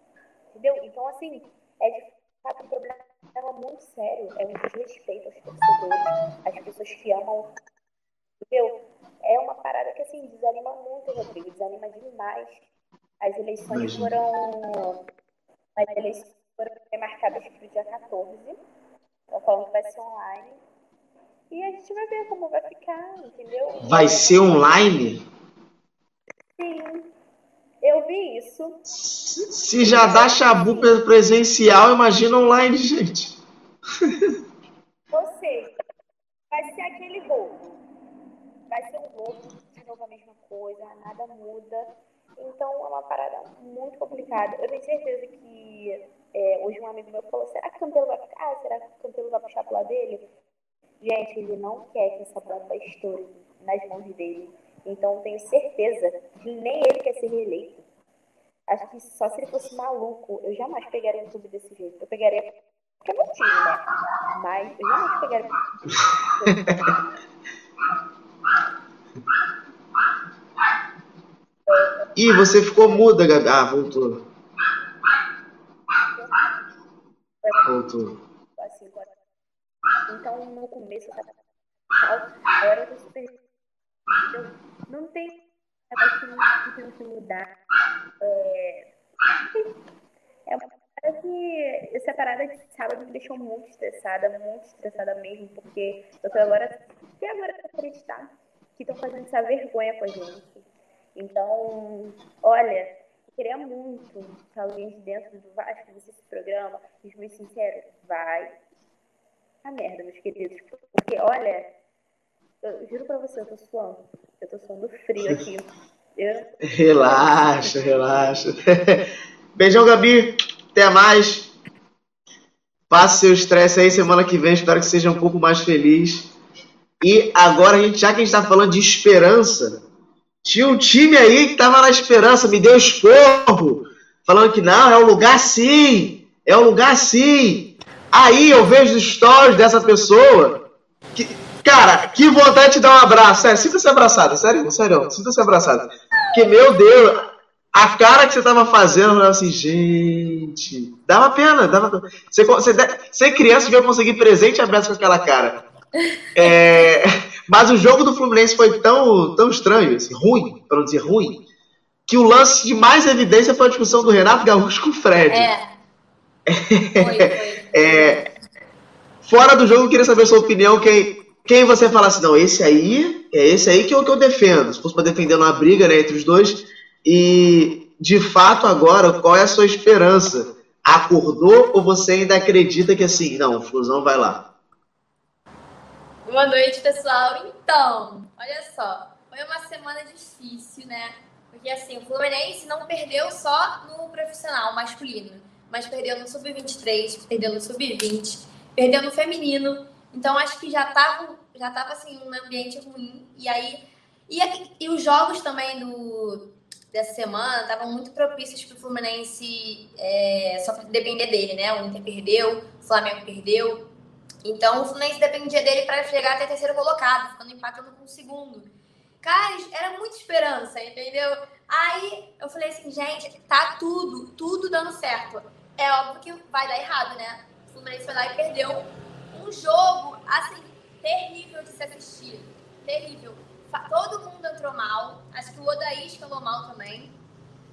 Entendeu? Então, assim, é de fato um problema muito sério, é um desrespeito aos torcedores, às pessoas que amam. Entendeu? É uma parada que, assim, desanima muito, Rodrigo, desanima demais. As eleições foram. As eleições foram marcadas para o dia 14. Estão falando que vai ser online. E a gente vai ver como vai ficar, entendeu? Vai ser online? Sim. Eu vi isso. Se já dá chabu presencial, imagina online, gente. Ou seja, vai ser aquele gol. Vai ser um gol, de novo a mesma coisa, nada muda. Então é uma parada muito complicada. Eu tenho certeza que é, hoje um amigo meu falou: será que o Campelo vai ficar? Será que o Campelo vai puxar pro lado dele? Gente, ele não quer que essa bomba estoure nas mãos dele. Então tenho certeza que nem ele quer ser reeleito. Acho que só se ele fosse maluco, eu jamais pegaria um clube desse jeito. Eu pegaria. Porque é meu time, né? Mas eu jamais pegaria. Ih, você ficou muda, Gabi. Ah, voltou. Voltou. Então, no começo, eu tava. Agora eu tô super. Não tem. Acho que não tem que mudar. É, é uma parada que. Essa parada de sábado me deixou muito estressada, muito estressada mesmo, porque eu tô agora. Até agora pra acreditar que estão fazendo essa vergonha com a gente. Então, olha, eu queria muito que alguém de dentro do Vasco visse esse programa, e muito sincero, vai a merda, meus queridos. Porque, olha, eu juro pra você, eu tô suando. Eu tô suando frio aqui. Eu... Relaxa, relaxa. Beijão, Gabi. Até mais. Passe seu estresse aí semana que vem. Espero que seja um pouco mais feliz. E agora, a gente, já que a gente tá falando de esperança, tinha um time aí que tava na esperança, me deu esporro, falando que não, é um lugar sim, é um lugar sim. Aí eu vejo stories dessa pessoa que, Cara, que vontade de dar um abraço. Sério, sinta-se abraçado. Sério, sério, sinta-se abraçado. Que, meu Deus, a cara que você tava fazendo, eu assim, gente. Dava pena, dava pena. Você, você, você criança devia conseguir presente aberto com aquela cara. É, mas o jogo do Fluminense foi tão, tão estranho, assim, ruim, para não dizer ruim, que o lance de mais evidência foi a discussão do Renato Gaúcho com o Fred. É. Foi, foi. é, fora do jogo, eu queria saber a sua opinião, quem, quem você fala assim, não, esse aí, é esse aí que eu, que eu defendo. Se fosse para defender uma briga né, entre os dois. E, de fato, agora, qual é a sua esperança? Acordou ou você ainda acredita que assim, não, o Flusão vai lá? Boa noite, pessoal. Então, olha só, foi uma semana difícil, né? Porque assim, o Fluminense não perdeu só no profissional masculino, mas perdeu no sub-23, perdeu no sub-20, perdeu no feminino Então acho que já tava, já tava assim, um ambiente ruim. E aí. E, e os jogos também do, dessa semana estavam muito propícios para o Fluminense é, só depender dele, né? O Inter perdeu, o Flamengo perdeu. Então o Fluminense dependia dele para chegar até terceiro colocado, ficando empatando com o segundo. Cara, era muita esperança, entendeu? Aí eu falei assim, gente, tá tudo, tudo dando certo. É óbvio que vai dar errado, né? O Fluminense foi lá e perdeu um jogo, assim, terrível de se assistir. Terrível. Todo mundo entrou mal. Acho que o Odaí escalou mal também,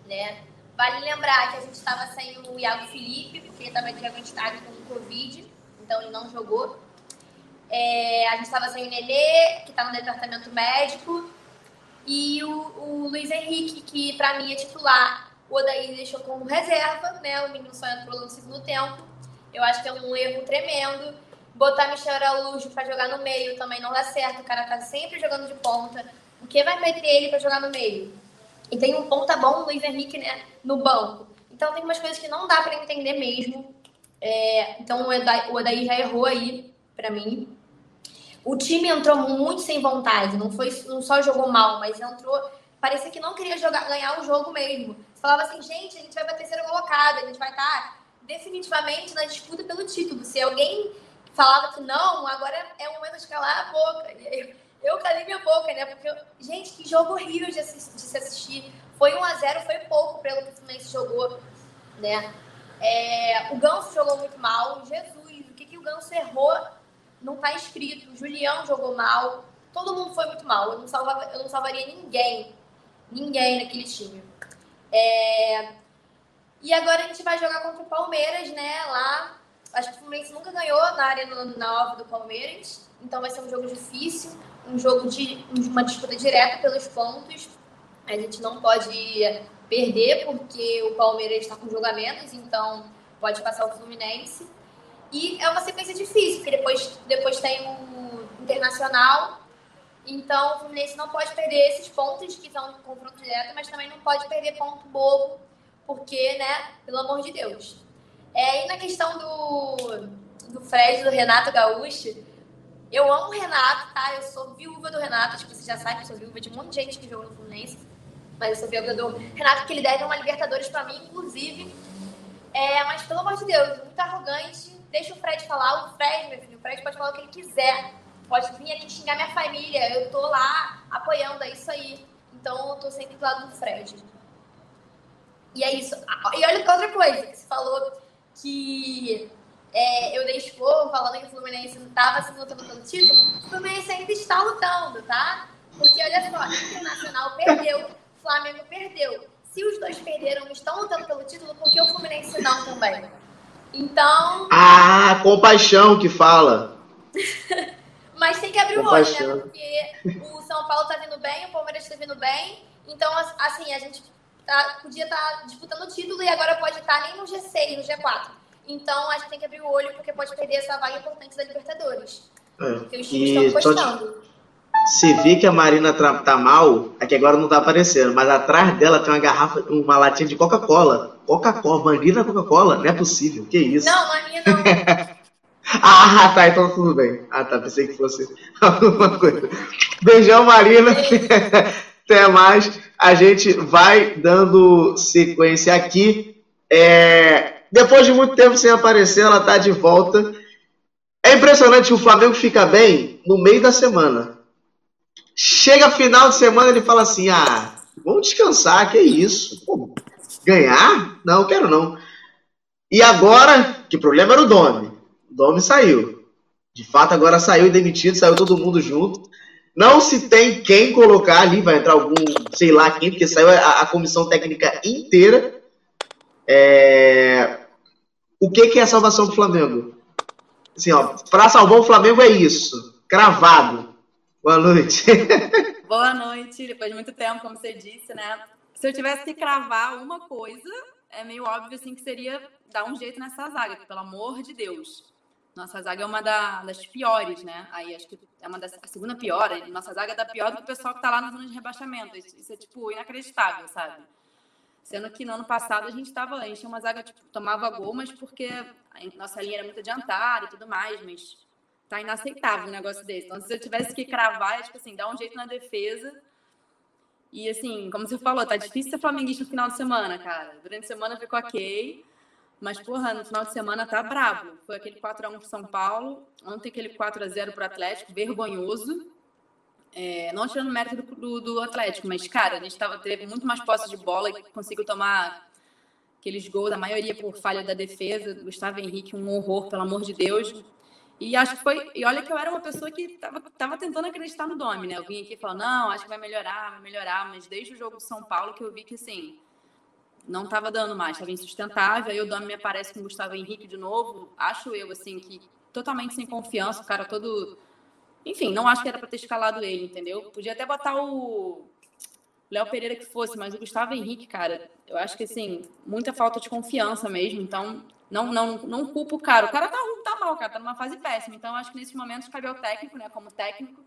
né? Vale lembrar que a gente estava sem o Iago Felipe, porque ele estava diagnosticado com Covid, então ele não jogou. É, a gente estava sem o Nenê, que está no departamento médico. E o, o Luiz Henrique, que para mim é titular, o Odaí deixou como reserva, né? O menino só entrou no segundo tempo. Eu acho que é um erro tremendo. Botar Michel Araújo para jogar no meio também não dá certo. O cara tá sempre jogando de ponta. O que vai meter ele para jogar no meio? E tem um ponta bom, o Luiz Henrique, né, no banco. Então tem umas coisas que não dá para entender mesmo. É, então o Odaí, o Odaí já errou aí para mim. O time entrou muito sem vontade, não foi não só jogou mal, mas entrou. Parecia que não queria jogar, ganhar o jogo mesmo. Falava assim, gente, a gente vai para terceiro colocado, a gente vai estar tá definitivamente na disputa pelo título. Se alguém falava que não, agora é o momento de calar a boca. Eu, eu calei minha boca, né? Porque, gente, que jogo horrível de, assistir, de se assistir. Foi 1 a 0 foi pouco pelo que o Fluminense jogou, né? É, o Ganso jogou muito mal. Jesus, o que, que o Ganso errou não tá escrito. O Julião jogou mal. Todo mundo foi muito mal. Eu não, salvava, eu não salvaria ninguém. Ninguém naquele time. É... E agora a gente vai jogar contra o Palmeiras, né? Lá. Acho que o Fluminense nunca ganhou na área nova do Palmeiras. Então vai ser um jogo difícil. Um jogo de uma disputa direta pelos pontos. A gente não pode perder porque o Palmeiras está com julgamentos, então pode passar o Fluminense. E é uma sequência difícil, porque depois, depois tem o Internacional. Então, o Fluminense não pode perder esses pontos que são confronto direto, mas também não pode perder ponto bobo, porque, né, pelo amor de Deus. É, e na questão do, do Fred, do Renato Gaúcho, eu amo o Renato, tá? Eu sou viúva do Renato, acho que você já sabe, eu sou viúva de um monte de gente que jogou no Fluminense, mas eu sou viúva do Renato, que ele deve uma Libertadores para mim, inclusive. É, mas, pelo amor de Deus, muito arrogante, deixa o Fred falar. O Fred, meu filho, o Fred pode falar o que ele quiser. Pode vir aqui xingar minha família. Eu tô lá apoiando, é isso aí. Então, eu tô sempre do lado do Fred. E é isso. E olha outra coisa, que você falou que é, eu dei expor falando que o Fluminense não estava se lutando pelo título. O Fluminense ainda está lutando, tá? Porque olha só, Internacional perdeu, Flamengo perdeu. Se os dois perderam estão lutando pelo título, por que o Fluminense não também? Então. Ah, compaixão que fala. Mas tem que abrir compaixão. o olho, né? Porque o São Paulo tá vindo bem, o Palmeiras tá vindo bem. Então, assim, a gente tá, podia estar tá disputando o título e agora pode estar tá nem no G6, no G4. Então, a gente tem que abrir o olho porque pode perder essa vaga importante da Libertadores. É. Porque os times estão apostando. Se vê que a Marina tá mal, aqui agora não tá aparecendo, mas atrás dela tem uma garrafa, uma latinha de Coca-Cola. Coca-Cola, Marina Coca-Cola? Não é possível, que isso? Não, é minha não. ah, tá, então tudo bem. Ah, tá, pensei que fosse alguma coisa. Beijão, Marina. Até mais. A gente vai dando sequência aqui. É... Depois de muito tempo sem aparecer, ela tá de volta. É impressionante, o Flamengo fica bem no meio da semana. Chega final de semana ele fala assim: ah, vamos descansar, que isso? Pô, ganhar? Não, quero não. E agora, que problema era o Domi. O Domi saiu. De fato, agora saiu demitido, saiu todo mundo junto. Não se tem quem colocar ali, vai entrar algum, sei lá quem, porque saiu a, a comissão técnica inteira. É... O que, que é a salvação do Flamengo? Assim, ó, para salvar o Flamengo é isso, cravado. Boa noite. Boa noite. Depois de muito tempo, como você disse, né? Se eu tivesse que cravar uma coisa, é meio óbvio assim que seria dar um jeito nessa zaga, que, pelo amor de Deus. Nossa zaga é uma da, das piores, né? Aí acho que é uma das a segunda pior. Nossa zaga é da pior do que o pessoal que tá lá na zona de rebaixamento. Isso, é tipo inacreditável, sabe? Sendo que no ano passado a gente tava, a gente tinha uma zaga tipo tomava gol, mas porque a nossa linha era muito adiantada e tudo mais, mas tá inaceitável um negócio desse. Então, se eu tivesse que cravar, é tipo assim, dar um jeito na defesa. E assim, como você falou, tá difícil ser flamenguista no final de semana, cara. Durante a semana ficou ok. Mas, porra, no final de semana tá brabo. Foi aquele 4x1 pro São Paulo. Ontem aquele 4x0 pro Atlético, vergonhoso. É, não tirando mérito do, do, do, Atlético, mas, cara, a gente tava, teve muito mais posse de bola e conseguiu tomar aqueles gols, a maioria por falha da defesa. Gustavo Henrique, um horror, pelo amor de Deus. E acho que foi. E olha que eu era uma pessoa que tava tentando acreditar no Domi, né? Eu vim aqui e não, acho que vai melhorar, vai melhorar, mas desde o jogo do São Paulo que eu vi que assim, não estava dando mais, estava insustentável. Aí o Domi me aparece com o Gustavo Henrique de novo. Acho eu, assim, que totalmente sem confiança, o cara todo. Enfim, não acho que era para ter escalado ele, entendeu? Podia até botar o Léo Pereira que fosse, mas o Gustavo Henrique, cara, eu acho que assim, muita falta de confiança mesmo. Então, não, não, não culpo o cara. O cara tá, tá mal, cara, tá numa fase péssima. Então, acho que nesses momentos cabe ao técnico, né, como técnico,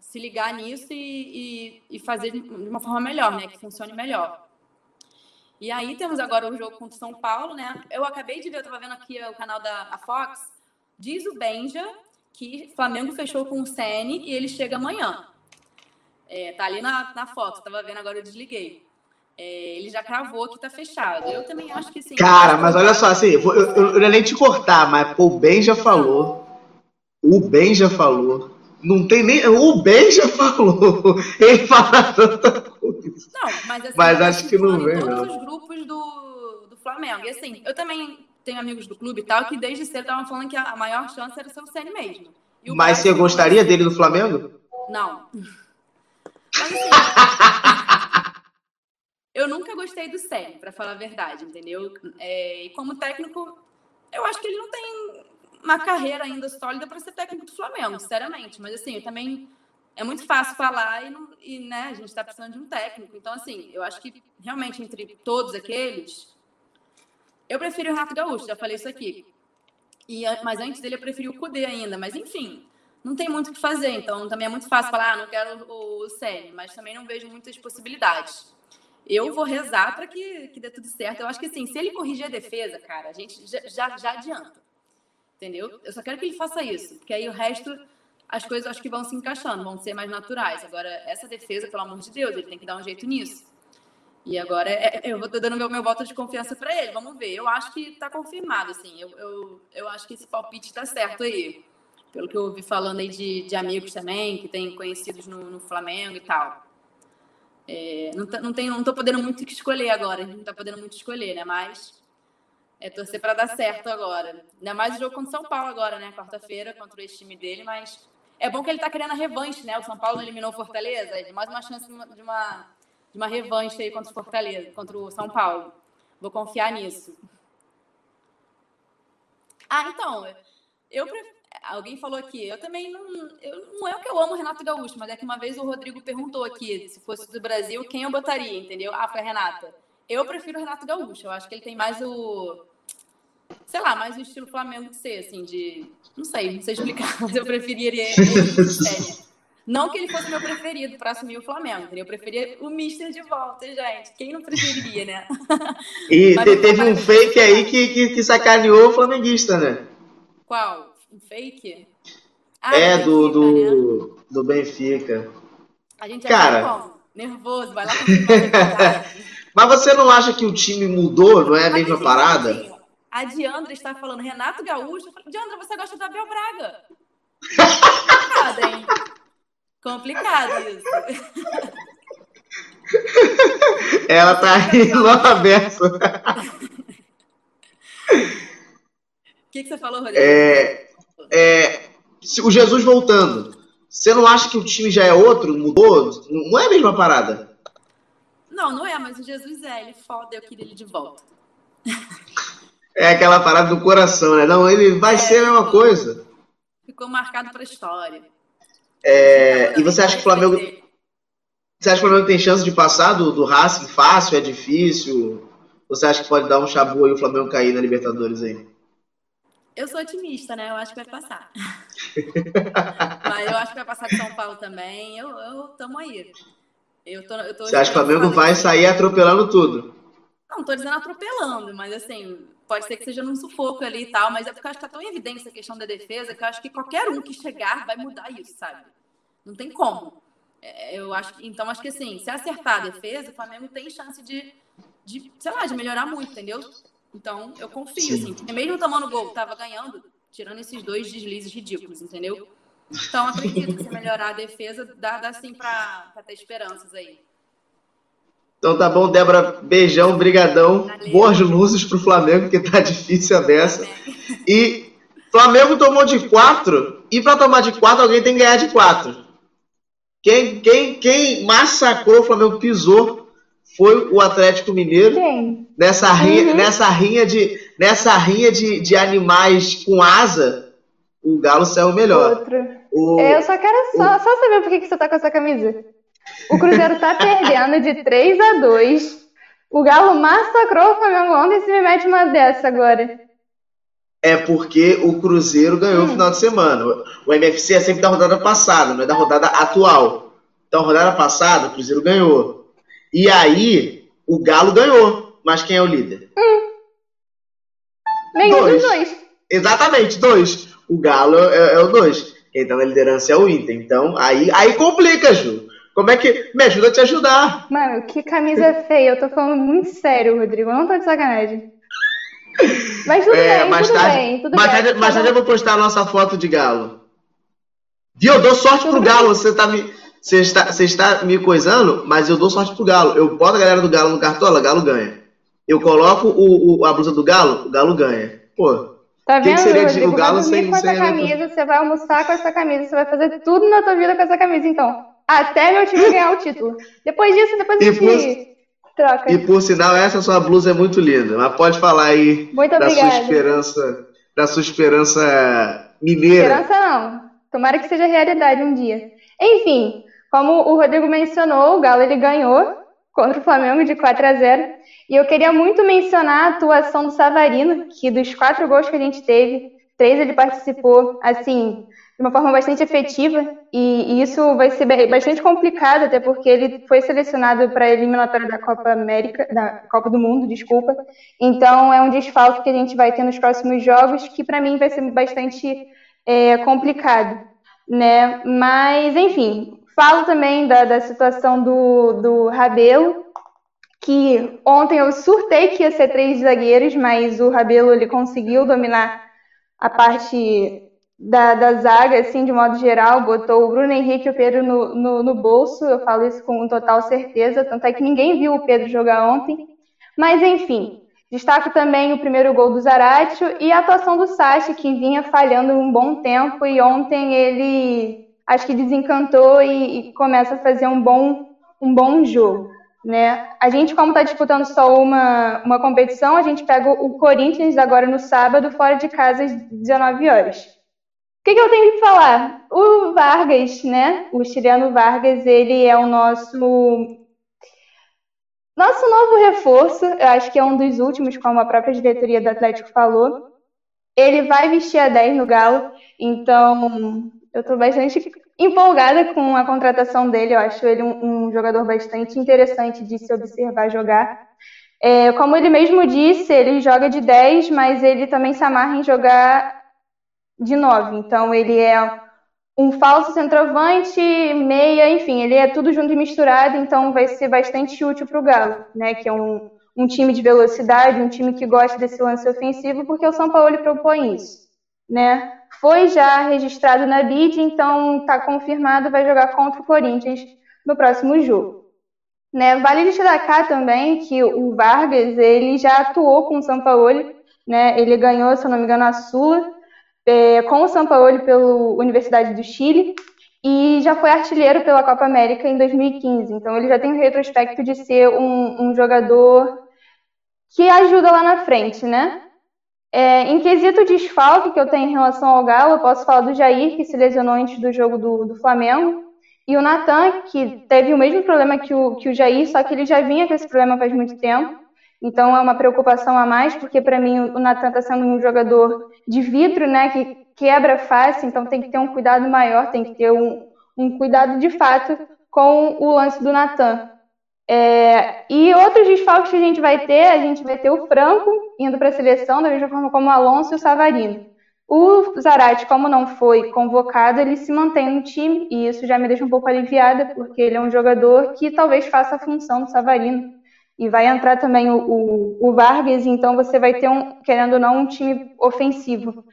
se ligar nisso e, e, e, fazer de uma forma melhor, né, que funcione melhor. E aí temos agora o jogo contra o São Paulo, né? Eu acabei de ver, eu tava vendo aqui o canal da Fox, diz o Benja que Flamengo fechou com o Sene e ele chega amanhã. É, tá ali na, na foto, tava vendo agora, eu desliguei. É, ele já cravou que tá fechado. Eu também acho que sim. Cara, mas olha só, assim, eu, eu, eu, não nem te cortar, mas pô, o Ben já falou. O Ben já falou. Não tem nem. O Ben já falou. Ele fala tanta coisa. Não, mas, assim, mas acho que não vem, todos não. os grupos do, do Flamengo. E assim, eu também tenho amigos do clube e tal que desde cedo estavam falando que a maior chance era ser o Ceni mesmo. Mas você gostaria dele no Flamengo? Não. Mas assim, eu nunca gostei do Ceni, para falar a verdade, entendeu? É, e como técnico, eu acho que ele não tem uma carreira ainda sólida para ser técnico do Flamengo, sinceramente. Mas assim, eu também é muito fácil falar e, e né, a gente está precisando de um técnico. Então, assim, eu acho que realmente entre todos aqueles, eu prefiro o Renato Gaúcho, já falei isso aqui. E, mas antes dele eu preferi o Cudê ainda. Mas enfim, não tem muito o que fazer. Então também é muito fácil falar, ah, não quero o, o Ceni, mas também não vejo muitas possibilidades. Eu vou rezar para que, que dê tudo certo. Eu acho que assim, se ele corrigir a defesa, cara, a gente já, já, já adianta. Entendeu? Eu só quero que ele faça isso, porque aí o resto, as coisas acho que vão se encaixando, vão ser mais naturais. Agora, essa defesa, pelo amor de Deus, ele tem que dar um jeito nisso. E agora é, é eu vou dando meu, meu voto de confiança para ele. Vamos ver. Eu acho que está confirmado, assim. Eu, eu, eu acho que esse palpite está certo aí. Pelo que eu ouvi falando aí de, de amigos também, que tem conhecidos no, no Flamengo e tal. É, não, tá, não, tem, não tô podendo muito escolher agora. Não tá podendo muito escolher, né? Mas é torcer para dar certo agora. Ainda mais o jogo contra o São Paulo agora, né? Quarta-feira, contra esse time dele, mas é bom que ele tá querendo a revanche, né? O São Paulo eliminou o Fortaleza, mais uma chance de uma, de uma revanche aí contra o Fortaleza, contra o São Paulo. Vou confiar nisso. Ah, então, eu alguém falou aqui, eu também não, eu, não é o que eu amo Renato Gaúcho, mas é que uma vez o Rodrigo perguntou aqui, se fosse do Brasil, quem eu botaria, entendeu? Ah, foi a Renata. Eu prefiro o Renato Gaúcho, eu acho que ele tem mais o sei lá, mais o estilo Flamengo de ser, assim, de não sei, não sei explicar, mas eu preferiria ele não que ele fosse meu preferido para assumir o Flamengo, eu preferia o Mister de volta, gente. Quem não preferiria, né? E teve um fake aí que, que, que, sacaneou o flamenguista, né? Qual? Um fake? Ah, é, do, do, né? do Benfica. A gente Cara, nervoso, vai lá Mas você não acha que o time mudou, não é a mesma parada? Assim, a Diandra está falando Renato Gaúcho. Diandra, você gosta do Abel Braga? Complicado, hein? Complicado isso. Ela tá rindo lá beça. O que, que você falou, Rodrigo? É, é, o Jesus voltando. Você não acha que o time já é outro? Mudou? Não é a mesma parada? Não, não é, mas o Jesus é. Ele foda, eu queria ele de volta. É aquela parada do coração, né? Não, ele vai é, ser a mesma coisa. Ficou marcado pra história. É, e você acha que o Flamengo. Você acha que o Flamengo tem chance de passar do, do Racing fácil? É difícil? Você acha que pode dar um chabu e o Flamengo cair na Libertadores aí? Eu sou otimista, né? Eu acho que vai passar. Mas eu acho que vai passar de São Paulo também. Eu, eu tamo aí. Eu tô, eu tô Você acha que o Flamengo vai sair atropelando tudo? Não, tô dizendo atropelando, mas assim, pode ser que seja num sufoco ali e tal, mas é porque eu acho que tá tão evidente essa questão da defesa que eu acho que qualquer um que chegar vai mudar isso, sabe? Não tem como. É, eu acho que, então, acho que assim, se acertar a defesa, o Flamengo tem chance de, de sei lá, de melhorar muito, entendeu? Então, eu confio, Sim. assim, porque mesmo tomando gol, tava ganhando, tirando esses dois deslizes ridículos, entendeu? Então, acredito que se melhorar a defesa, dá, dá sim para ter esperanças aí. Então tá bom, Débora, beijão, brigadão. Valeu. Boas luzes pro Flamengo, que tá difícil a beça. E Flamengo tomou de quatro, e para tomar de quatro, alguém tem que ganhar de quatro. Quem, quem, quem massacrou o Flamengo, pisou, foi o Atlético Mineiro. Nessa rinha, uhum. nessa rinha, de, nessa rinha de, de animais com asa, o Galo saiu melhor. Outro. O, Eu só quero só, o... só saber por que, que você tá com essa camisa. O Cruzeiro tá perdendo de 3 a 2. O Galo massacrou o Flamengo ontem e se me mete uma dessa agora. É porque o Cruzeiro ganhou hum. no final de semana. O MFC é sempre da rodada passada, não é da rodada atual. Então, rodada passada, o Cruzeiro ganhou. E aí, o Galo ganhou. Mas quem é o líder? Hum. Nenhum dois. dos dois. Exatamente, dois. O Galo é, é o dois. Quem tá na liderança é o Inter. Então, aí, aí complica, Ju. Como é que. Me ajuda a te ajudar. Mano, que camisa feia. Eu tô falando muito sério, Rodrigo. Eu não tô de sacanagem. Mas tudo é, bem, mais tudo tarde, bem. Tudo mais, bem. Tarde, mais tarde eu vou postar a nossa foto de galo. Viu? Eu dou sorte tudo pro bem. galo. Você tá me. Você está, você está me coisando, mas eu dou sorte pro Galo. Eu boto a galera do Galo no cartola, Galo ganha. Eu coloco o, o, a blusa do Galo, o Galo ganha. Pô, Tá vendo, que seria Rodrigo? o Galo vai sem, com essa camisa, você vai almoçar com essa camisa, você vai fazer tudo na tua vida com essa camisa, então. Até meu time ganhar o título. Depois disso, depois a gente por, troca. E por sinal, essa sua blusa é muito linda. Mas pode falar aí muito da obrigada. sua esperança, da sua esperança mineira. Esperança não. Tomara que seja realidade um dia. Enfim, como o Rodrigo mencionou, o Galo ele ganhou contra o Flamengo de 4 a 0. E eu queria muito mencionar a atuação do Savarino, que dos quatro gols que a gente teve, três ele participou, assim, de uma forma bastante efetiva, e, e isso vai ser bastante complicado, até porque ele foi selecionado para a eliminatória da Copa América, da Copa do Mundo, desculpa. Então é um desfalque que a gente vai ter nos próximos jogos, que para mim vai ser bastante é, complicado, né? Mas enfim, falo também da, da situação do, do Rabelo, que ontem eu surtei que ia ser três zagueiros, mas o Rabelo ele conseguiu dominar a parte da, da zaga, assim, de modo geral, botou o Bruno Henrique e o Pedro no, no, no, bolso, eu falo isso com total certeza, tanto é que ninguém viu o Pedro jogar ontem. Mas, enfim, destaco também o primeiro gol do Zaratio e a atuação do Sachi, que vinha falhando um bom tempo, e ontem ele, acho que desencantou e, e começa a fazer um bom, um bom jogo. Né? A gente, como está disputando só uma, uma competição, a gente pega o Corinthians agora no sábado, fora de casa às 19 horas. O que, que, eu tenho que falar? O Vargas, né? O chileno Vargas, ele é o nosso nosso novo reforço. Eu acho que é um dos últimos, como a própria diretoria do Atlético falou. Ele vai vestir a 10 no Galo, então eu estou bastante empolgada com a contratação dele. Eu acho ele um, um jogador bastante interessante de se observar jogar. É, como ele mesmo disse, ele joga de 10, mas ele também se amarra em jogar de 9. Então ele é um falso centroavante, meia, enfim, ele é tudo junto e misturado, então vai ser bastante útil para o Galo, né? Que é um, um time de velocidade, um time que gosta desse lance ofensivo, porque o São Paulo propõe isso, né? Foi já registrado na BID, então está confirmado, vai jogar contra o Corinthians no próximo jogo. Né? Vale destacar também que o Vargas ele já atuou com o São Paulo, né? Ele ganhou, se não me engano, a Sula é, com o São Paulo pela Universidade do Chile e já foi artilheiro pela Copa América em 2015. Então ele já tem o retrospecto de ser um, um jogador que ajuda lá na frente, né? É, em quesito desfalque que eu tenho em relação ao Galo, eu posso falar do Jair, que se lesionou antes do jogo do, do Flamengo, e o Natan, que teve o mesmo problema que o, que o Jair, só que ele já vinha com esse problema faz muito tempo. Então é uma preocupação a mais, porque para mim o Natan está sendo um jogador de vidro, né, que quebra fácil, então tem que ter um cuidado maior, tem que ter um, um cuidado de fato com o lance do Natan. É, e outros desfalques que a gente vai ter, a gente vai ter o Franco indo para a seleção, da mesma forma como o Alonso e o Savarino. O Zarate, como não foi convocado, ele se mantém no time, e isso já me deixa um pouco aliviada, porque ele é um jogador que talvez faça a função do Savarino. E vai entrar também o, o, o Vargas, então você vai ter, um, querendo ou não, um time ofensivo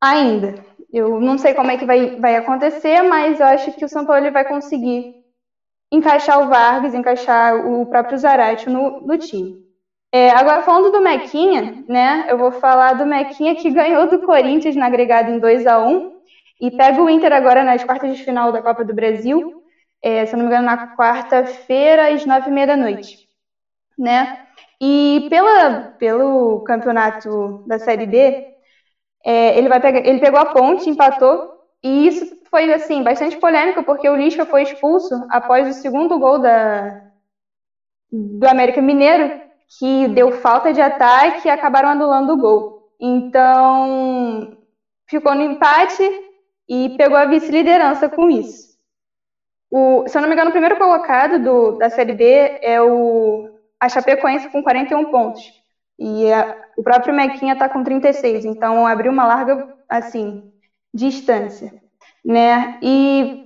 ainda. Eu não sei como é que vai, vai acontecer, mas eu acho que o São Paulo ele vai conseguir encaixar o Vargas, encaixar o próprio Zarate no, no time. É, agora, falando do Mequinha, né, eu vou falar do Mequinha que ganhou do Corinthians na agregada em 2 a 1 e pega o Inter agora nas quartas de final da Copa do Brasil, é, se não me engano, na quarta-feira, às nove e meia da noite. Né? E pela, pelo campeonato da Série B, é, ele, vai pegar, ele pegou a ponte, empatou, e isso foi assim bastante polêmico, porque o Lisca foi expulso após o segundo gol da, do América Mineiro, que deu falta de ataque e acabaram anulando o gol. Então, ficou no empate e pegou a vice-liderança com isso. O, se eu não me engano, o primeiro colocado do, da Série B é o, a Chapecoense com 41 pontos. E a, o próprio Mequinha está com 36, então abriu uma larga, assim, distância. Né? E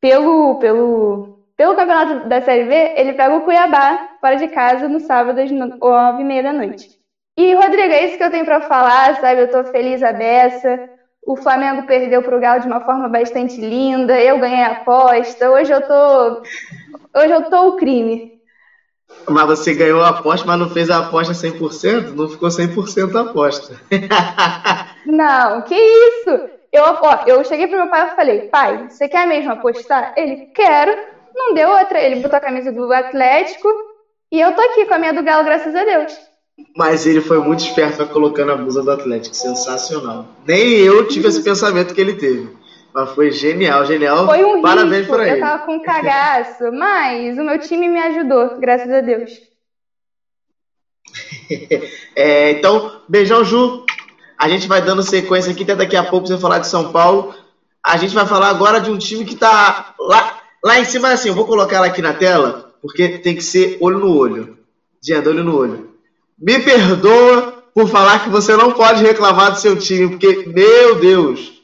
pelo, pelo pelo campeonato da Série B, ele pega o Cuiabá fora de casa no sábado às nove e meia da noite. E, Rodrigo, é isso que eu tenho para falar, sabe? Eu tô feliz a beça. O Flamengo perdeu pro Galo de uma forma bastante linda. Eu ganhei a aposta. Hoje eu tô. Hoje eu tô o crime. Mas você ganhou a aposta, mas não fez a aposta 100%? Não ficou 100% a aposta. não, que isso? Eu, ó, eu cheguei pro meu pai e falei, pai, você quer mesmo apostar? Ele, quero. Não deu outra. Ele botou a camisa do Atlético e eu tô aqui com a minha do Galo, graças a Deus. Mas ele foi muito esperto colocando a blusa do Atlético. Sensacional. Nem eu tive esse pensamento que ele teve. Mas foi genial, genial. Foi um Parabéns risco. pra ele. Eu tava com cagaço, mas o meu time me ajudou, graças a Deus. é, então, beijão, Ju. A gente vai dando sequência aqui até daqui a pouco você falar de São Paulo. A gente vai falar agora de um time que tá lá Lá em cima, assim, eu vou colocar ela aqui na tela, porque tem que ser olho no olho. Diana, olho no olho. Me perdoa por falar que você não pode reclamar do seu time, porque, meu Deus,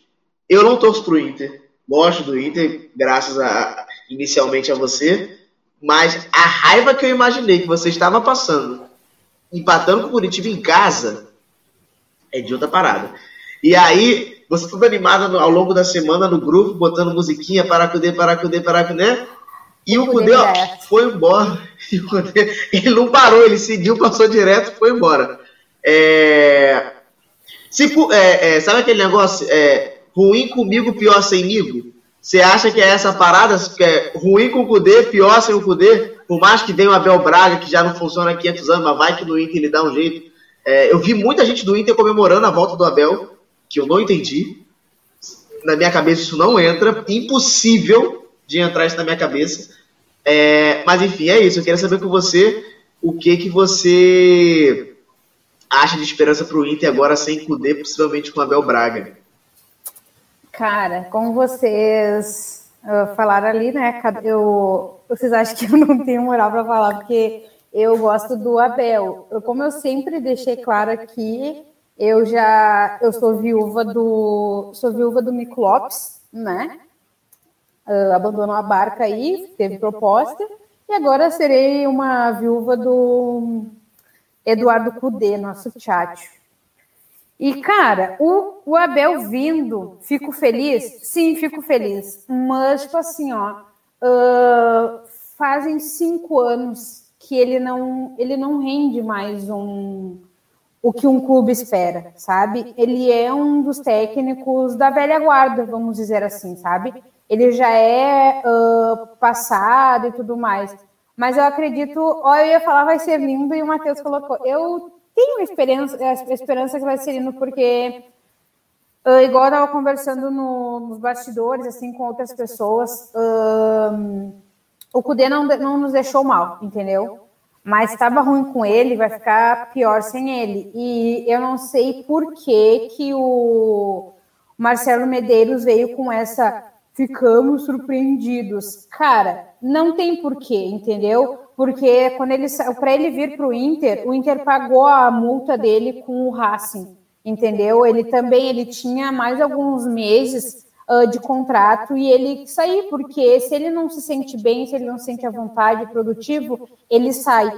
eu não torço pro Inter. Gosto do Inter, graças a, inicialmente a você, mas a raiva que eu imaginei que você estava passando, empatando com o Curitiba em casa, é de outra parada. E aí, você tudo animado ao longo da semana no grupo, botando musiquinha, paracudê, paracudê, paracudê. E o Cudê, ó, foi embora. ele não parou, ele seguiu, passou direto, foi embora. É... Se, é, é, sabe aquele negócio? É, ruim comigo, pior semigo? Você acha que é essa parada? Que é ruim com o Cudê, pior sem o Cudê? Por mais que venha o Abel Braga, que já não funciona há 500 anos, mas vai que no Inter ele dá um jeito. É, eu vi muita gente do Inter comemorando a volta do Abel que eu não entendi. Na minha cabeça isso não entra. Impossível de entrar isso na minha cabeça. É, mas enfim, é isso. Eu queria saber com você o que que você acha de esperança para o Inter agora sem Cudê, possivelmente com Abel Braga. Cara, como vocês uh, falaram ali, né? Eu, vocês acham que eu não tenho moral para falar porque eu gosto do Abel. Eu, como eu sempre deixei claro aqui, eu já eu sou viúva do sou viúva do Mico Lopes, né? Uh, abandonou a barca aí, teve proposta, e agora serei uma viúva do Eduardo Cudê, nosso chat. E, cara, o, o Abel vindo, fico feliz? Sim, fico feliz. Mas, tipo assim, ó, uh, fazem cinco anos que ele não, ele não rende mais um, o que um clube espera, sabe? Ele é um dos técnicos da velha guarda, vamos dizer assim, sabe? Ele já é uh, passado e tudo mais. Mas eu acredito, ó, eu ia falar vai ser lindo e o Matheus colocou. Eu tenho esperança, esperança que vai ser lindo porque uh, igual eu estava conversando no, nos bastidores assim com outras pessoas, uh, o Cudê não, não nos deixou mal, entendeu? mas estava ruim com ele, vai ficar pior sem ele. E eu não sei por que, que o Marcelo Medeiros veio com essa ficamos surpreendidos. Cara, não tem porquê, entendeu? Porque quando ele para ele vir para o Inter, o Inter pagou a multa dele com o Racing, entendeu? Ele também ele tinha mais alguns meses uh, de contrato e ele sair, porque se ele não se sente bem, se ele não se sente à vontade, produtivo, ele sai,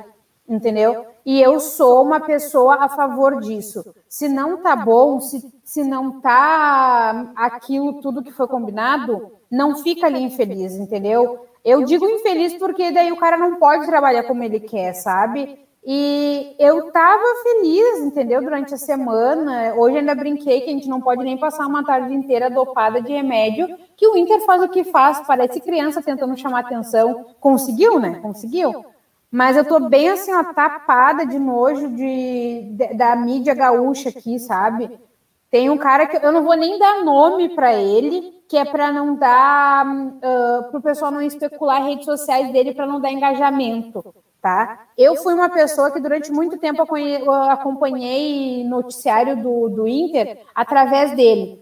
entendeu? E eu sou uma pessoa a favor disso. Se não tá bom, se, se não tá aquilo tudo que foi combinado, não fica ali infeliz, entendeu? Eu digo infeliz porque daí o cara não pode trabalhar como ele quer, sabe? E eu tava feliz, entendeu? Durante a semana. Hoje ainda brinquei que a gente não pode nem passar uma tarde inteira dopada de remédio, que o Inter faz o que faz, parece criança tentando chamar atenção. Conseguiu, né? Conseguiu. Mas eu tô bem assim, ó, tapada de nojo de, de da mídia gaúcha aqui, sabe? Tem um cara que eu não vou nem dar nome para ele, que é para não dar, uh, para o pessoal não especular redes sociais dele para não dar engajamento, tá? Eu fui uma pessoa que durante muito tempo acompanhei noticiário do, do Inter através dele.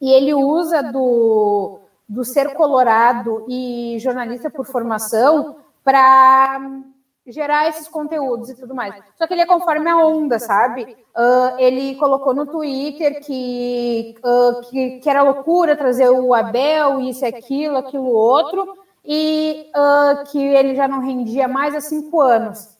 E ele usa do, do ser colorado e jornalista por formação para gerar esses conteúdos e tudo mais. Só que ele é conforme a onda, sabe? Uh, ele colocou no Twitter que, uh, que, que, era loucura trazer o Abel, isso, aquilo, aquilo outro, e uh, que ele já não rendia mais há cinco anos.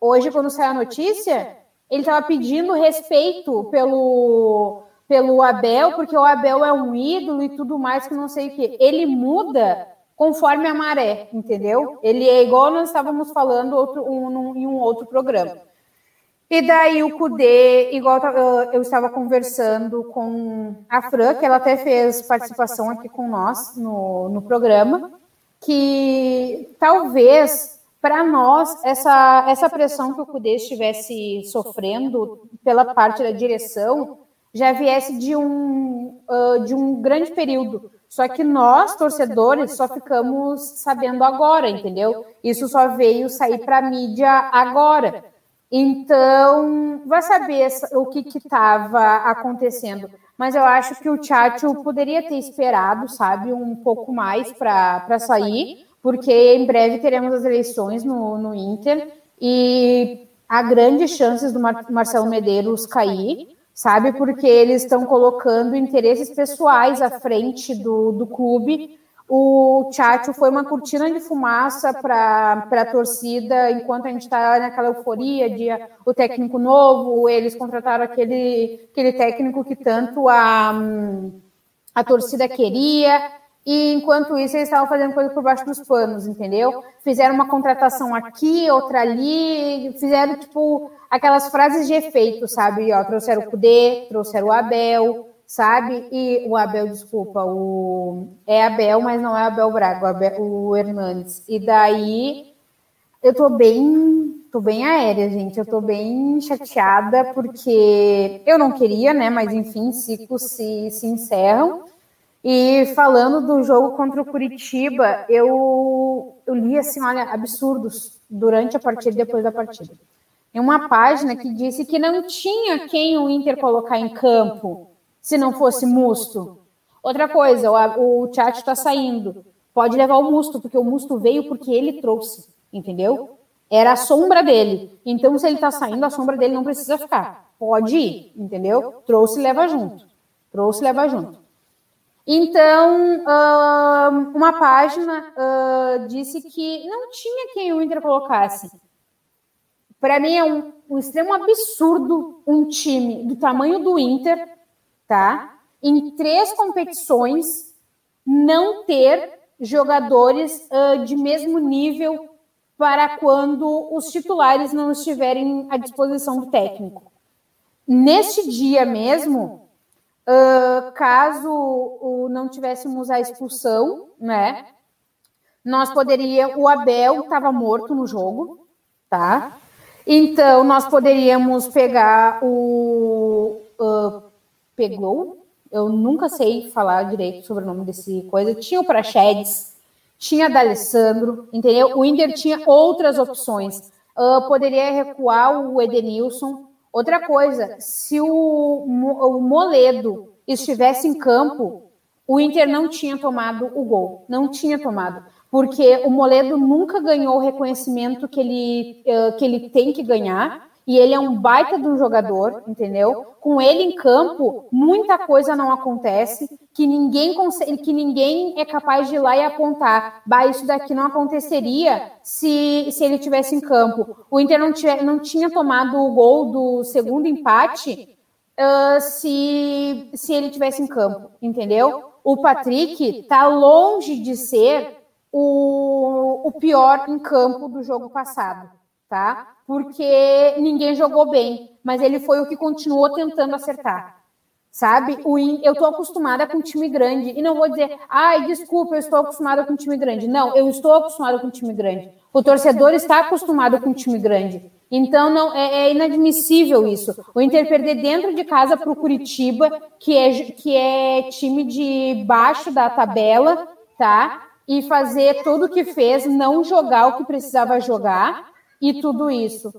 Hoje, quando saiu a notícia, ele estava pedindo respeito pelo, pelo Abel, porque o Abel é um ídolo e tudo mais, que não sei o quê. Ele muda conforme a maré, entendeu? Ele é igual nós estávamos falando outro, um, em um outro programa. E daí o Cudê, igual eu estava conversando com a Fran, que ela até fez participação aqui com nós no, no programa, que talvez para nós essa, essa pressão que o Cudê estivesse sofrendo pela parte da direção já viesse de um, uh, de um grande período só que nós, torcedores, só ficamos sabendo agora, entendeu? Isso só veio sair para a mídia agora. Então, vai saber o que estava acontecendo. Mas eu acho que o Tchatcho poderia ter esperado, sabe, um pouco mais para sair, porque em breve teremos as eleições no, no Inter e há grandes chances do Mar Marcelo Medeiros cair sabe? Porque eles estão colocando interesses pessoais à frente do, do clube. O Tchatcho foi uma cortina de fumaça para a torcida, enquanto a gente está naquela euforia de o técnico novo, eles contrataram aquele, aquele técnico que tanto a, a torcida queria, e enquanto isso eles estavam fazendo coisa por baixo dos panos, entendeu? Fizeram uma contratação aqui, outra ali, fizeram tipo aquelas frases de efeito, sabe? Ó, trouxeram o Kudê, trouxeram o Abel, sabe? E o Abel, desculpa, o é Abel, mas não é Abel Braga, o, Abel, o Hernandes. E daí eu tô bem, tô bem aérea, gente. Eu tô bem chateada porque eu não queria, né? Mas enfim, ciclos se, se encerram. E falando do jogo contra o Curitiba, eu, eu li assim, olha, absurdos durante a partida e depois da partida em uma página que disse que não tinha quem o Inter colocar em campo se não fosse Musto. Outra coisa, o, o Tchatcho está saindo. Pode levar o Musto, porque o Musto veio porque ele trouxe, entendeu? Era a sombra dele. Então, se ele está saindo, a sombra dele não precisa ficar. Pode ir, entendeu? Trouxe e leva junto. Trouxe e leva junto. Então, uma página disse que não tinha quem o Inter colocasse. Para mim é um, um extremo absurdo um time do tamanho do Inter, tá? Em três competições não ter jogadores uh, de mesmo nível para quando os titulares não estiverem à disposição do técnico. Neste dia mesmo, uh, caso uh, não tivéssemos a expulsão, né? Nós poderia, o Abel estava morto no jogo, tá? Então, nós poderíamos pegar o. Uh, pegou? Eu nunca sei falar direito sobre o nome desse coisa. Tinha o Praxedes, tinha D'Alessandro, entendeu? O Inter tinha outras opções. Uh, poderia recuar o Edenilson. Outra coisa, se o, o Moledo estivesse em campo, o Inter não tinha tomado o gol. Não tinha tomado porque o Moledo nunca ganhou o reconhecimento que ele, uh, que ele tem que ganhar, e ele é um baita de um jogador, entendeu? Com ele em campo, muita coisa não acontece, que ninguém consegue, que ninguém é capaz de ir lá e apontar, bah, isso daqui não aconteceria se, se ele tivesse em campo. O Inter não, tiver, não tinha tomado o gol do segundo empate uh, se, se ele tivesse em campo, entendeu? O Patrick está longe de ser o, o pior em campo do jogo passado, tá? Porque ninguém jogou bem, mas ele foi o que continuou tentando acertar. Sabe? O in... Eu estou acostumada com time grande. E não vou dizer, ai, desculpa, eu estou acostumada com time grande. Não, eu estou acostumada com time grande. O torcedor está acostumado com time grande. Então não é, é, inadmissível isso. O Inter perder dentro de casa para o Curitiba, que é, que é time de baixo da tabela, tá? E fazer tudo o que fez, não jogar o que precisava jogar e tudo isso.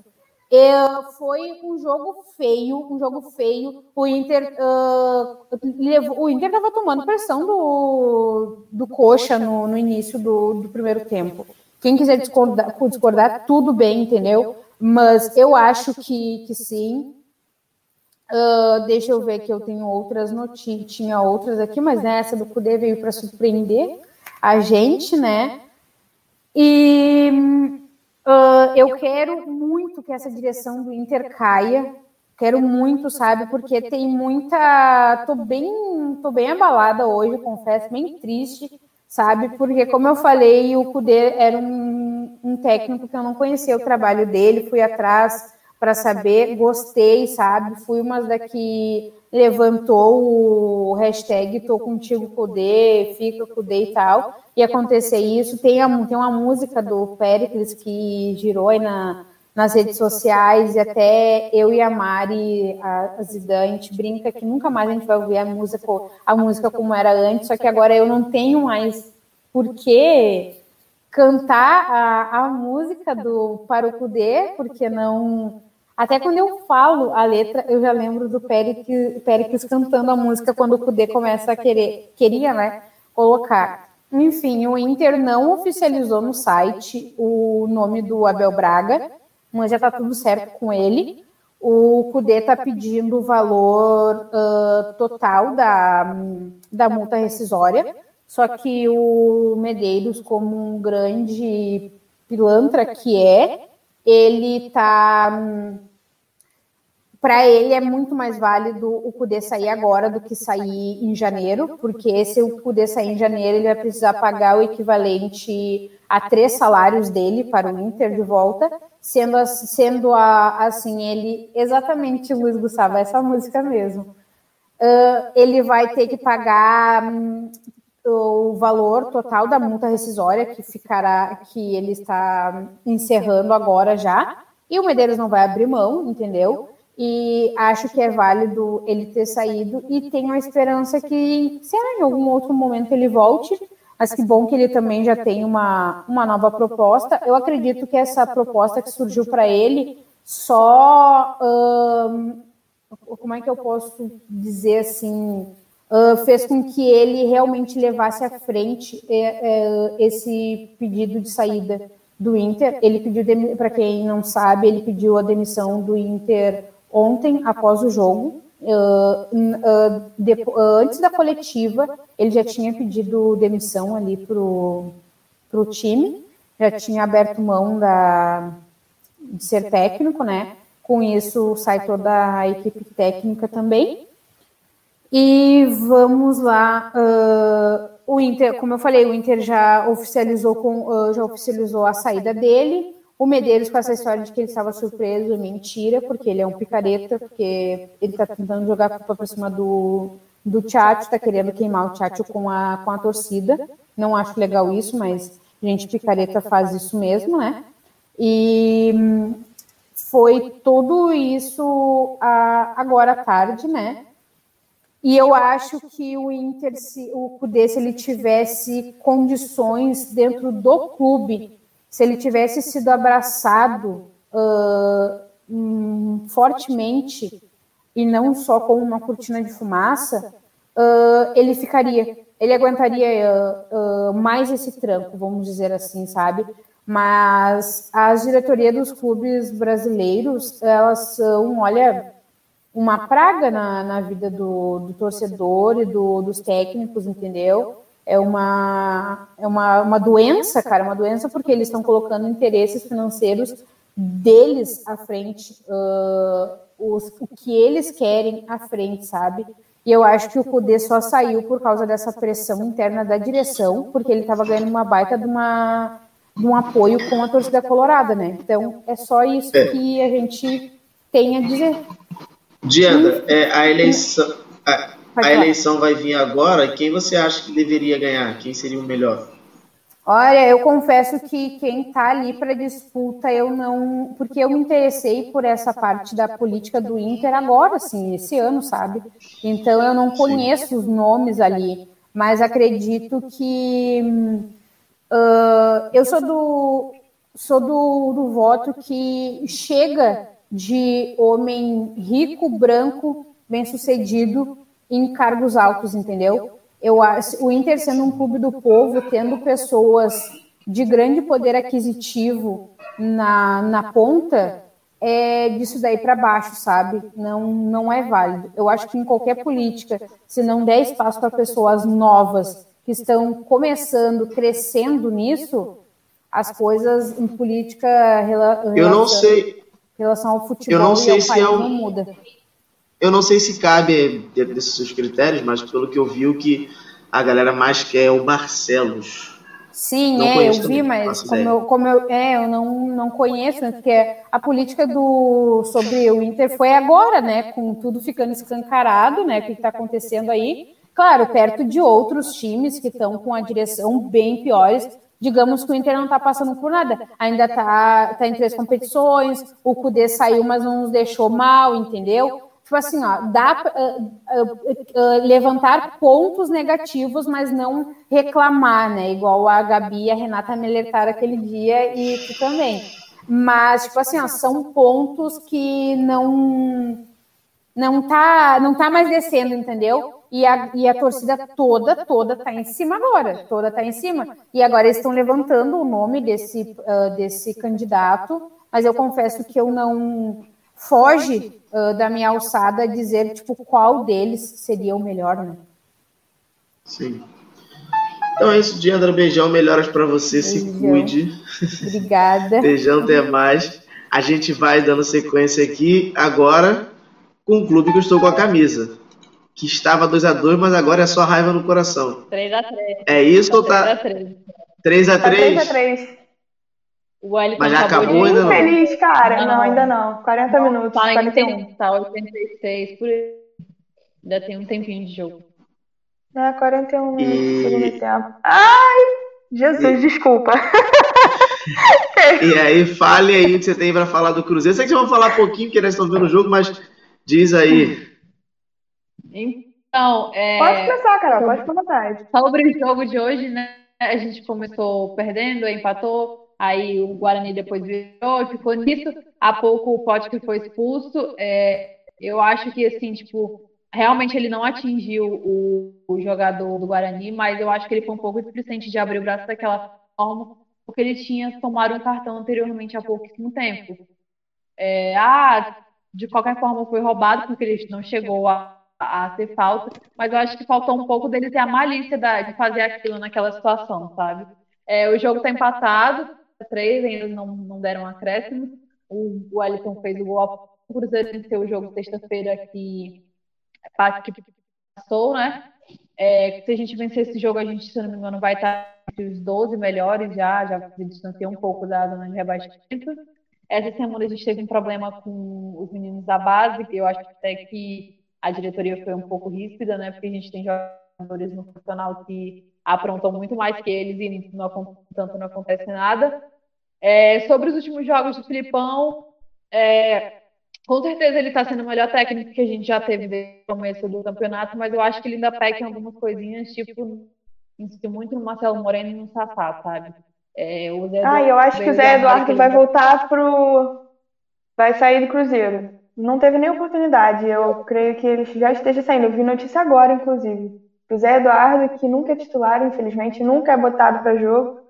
É, foi um jogo feio, um jogo feio. O Inter uh, levou, o Inter estava tomando pressão do, do Coxa no, no início do, do primeiro tempo. Quem quiser discordar, discordar, tudo bem, entendeu? Mas eu acho que, que sim. Uh, deixa eu ver que eu tenho outras notícias, tinha outras aqui, mas né, essa do Cudê veio para surpreender a gente, né? E uh, eu quero muito que essa direção do Inter caia, quero muito, sabe? Porque tem muita. Tô bem, tô bem abalada hoje, confesso, bem triste sabe? Porque, como eu falei, o Cudê era um, um técnico que eu não conhecia o trabalho dele, fui atrás para saber, gostei, sabe? Fui uma da que levantou o hashtag Tô Contigo Cudê, Fica Cudê e tal, e acontecer isso. Tem, a, tem uma música do Pericles que girou aí na, nas redes sociais, e até eu e a Mari, a, a Zidane, a gente brinca que nunca mais a gente vai ouvir a música, a música como era antes, só que agora eu não tenho mais por que cantar a, a música do Para o Cudê, porque não. Até quando eu falo a letra, eu já lembro do Péricles, Péricles cantando a música quando o Cudê começa a querer, queria, né, colocar. Enfim, o Inter não oficializou no site o nome do Abel Braga, mas já está tudo certo com ele. O CUDE está pedindo o valor uh, total da, da multa rescisória, só que o Medeiros, como um grande pilantra que é, ele está. Para ele é muito mais válido o CUDE sair agora do que sair em janeiro, porque se o CUDE sair em janeiro, ele vai precisar pagar o equivalente a três salários dele para o Inter de volta, sendo, sendo a, assim, ele exatamente Luiz Gustavo, essa música mesmo. Uh, ele vai ter que pagar um, o valor total da multa rescisória que ficará, que ele está encerrando agora já, e o Medeiros não vai abrir mão, entendeu? E acho que é válido ele ter saído e tenho a esperança que, se em algum outro momento ele volte, mas que bom que ele também já tem uma, uma nova proposta. Eu acredito que essa proposta que surgiu para ele só. como é que eu posso dizer assim? Uh, fez com que ele realmente levasse à frente é, é, esse pedido de saída do Inter. Ele pediu, para quem não sabe, ele pediu a demissão do Inter ontem, após o jogo. Uh, uh, uh, antes da coletiva, ele já tinha pedido demissão ali para o time, já tinha aberto mão da, de ser técnico, né? Com isso, sai toda a equipe técnica também. E vamos lá. o Inter, como eu falei, o Inter já oficializou, com, já oficializou a saída dele. O Medeiros, com essa história de que ele estava surpreso, mentira, porque ele é um picareta, porque ele está tentando jogar a culpa por cima do, do Tchatcho, está querendo queimar o Tchatcho com a, com a torcida. Não acho legal isso, mas gente picareta faz isso mesmo, né? E foi tudo isso a, agora à tarde, né? E eu acho que o Inter, se o Cudê, se ele tivesse condições dentro do clube se ele tivesse sido abraçado uh, fortemente e não só como uma cortina de fumaça, uh, ele ficaria, ele aguentaria uh, mais esse tranco, vamos dizer assim, sabe? Mas as diretorias dos clubes brasileiros, elas são, olha, uma praga na, na vida do, do torcedor e do, dos técnicos, entendeu? É uma, é uma, uma doença, cara, uma doença porque eles estão colocando interesses financeiros deles à frente, uh, os, o que eles querem à frente, sabe? E eu acho que o Cudê só saiu por causa dessa pressão interna da direção, porque ele estava ganhando uma baita de, uma, de um apoio com a torcida colorada, né? Então é só isso é. que a gente tem a dizer. Diana, é, a eleição, a, a eleição vai vir agora. Quem você acha que deveria ganhar? Quem seria o melhor? Olha, eu confesso que quem está ali para disputa, eu não. Porque eu me interessei por essa parte da política do Inter agora, assim, esse ano, sabe? Então eu não conheço os nomes ali, mas acredito que. Uh, eu sou do. Sou do, do voto que chega de homem rico, branco, bem-sucedido em cargos altos, entendeu? Eu o Inter sendo um clube do povo, tendo pessoas de grande poder aquisitivo na, na ponta, é disso daí para baixo, sabe? Não, não é válido. Eu acho que em qualquer política, se não der espaço para pessoas novas que estão começando, crescendo nisso, as coisas em política eu não sei relação ao futebol eu não sei se é um, não muda eu não sei se cabe dentro desses seus critérios, mas pelo que eu vi, o que a galera mais quer é o Barcelos. Sim, não é, eu vi, mas como eu, como eu, é, eu não, não conheço, né, porque a política do, sobre o Inter foi agora, né, com tudo ficando escancarado, né, o que está acontecendo aí. Claro, perto de outros times que estão com a direção bem piores, digamos que o Inter não está passando por nada. Ainda está tá em três competições, o Cudê saiu, mas não nos deixou mal, entendeu? Tipo assim, ó, dá uh, uh, uh, levantar pontos negativos, mas não reclamar, né? Igual a Gabi e a Renata me alertaram aquele dia e tu também. Mas, tipo assim, ó, são pontos que não não tá, não tá mais descendo, entendeu? E a, e a torcida toda, toda tá em cima agora, toda tá em cima. E agora eles estão levantando o nome desse, desse candidato, mas eu confesso que eu não foge uh, da minha alçada dizer tipo qual deles seria o melhor, né? Sim. Então é isso, Diandra. Beijão, melhoras para você, Beijão. se cuide. Obrigada. Beijão, até mais. A gente vai dando sequência aqui agora com o clube que eu estou com a camisa. Que estava 2 a 2 mas agora é só raiva no coração. 3x3. É isso ou tá? 3x3? 3x3. O Wellington Mas já acabou, ainda não? feliz, cara. Não, não, ainda não. 40 não, minutos, tá 41. Tá 86, por aí. Ainda tem um tempinho de jogo. É, 41 minutos e... segundo tempo. Ai! Jesus, e... desculpa. e aí, fale aí o que você tem para falar do Cruzeiro. Sei que vocês vão falar um pouquinho, porque eles estão vendo o jogo, mas diz aí. Então, é... Pode começar, cara, pode ficar à vontade. Sobre o jogo de hoje, né? A gente começou perdendo, empatou, aí o Guarani depois virou, ficou nisso. Há pouco o Pote que foi expulso. É, eu acho que, assim, tipo, realmente ele não atingiu o, o, jogador do Guarani, mas eu acho que ele foi um pouco displicente de abrir o braço daquela forma, porque ele tinha tomado um cartão anteriormente há pouquíssimo tempo. É, ah, de qualquer forma foi roubado, porque ele não chegou a, a ser falta, mas eu acho que faltou um pouco dele ter a malícia da, de fazer aquilo naquela situação, sabe? É, o jogo está empatado, três, ainda não, não deram acréscimo. O, o Wellington fez o gol. O Cruzeiro venceu o jogo sexta-feira que, que passou, né? É, se a gente vencer esse jogo, a gente, se não me engano, vai estar entre os 12 melhores já, já se distanciou um pouco da zona de rebaixamento. Essa semana a gente teve um problema com os meninos da base, que eu acho até que a diretoria foi um pouco ríspida, né? Porque a gente tem jogadores no profissional que aprontam muito mais que eles e não, tanto não acontece nada. É, sobre os últimos jogos do Filipão, é, com certeza ele está sendo o melhor técnico que a gente já teve desde o começo do campeonato, mas eu acho que ele ainda peca em algumas coisinhas, tipo, insistir muito no Marcelo Moreno e no Safá, sabe? É, ah, eu acho que o Zé Eduardo vai voltar pro. Vai sair do Cruzeiro. não teve nem oportunidade. Eu creio que ele já esteja saindo. Eu vi notícia agora, inclusive. O Zé Eduardo, que nunca é titular, infelizmente, nunca é botado para jogo,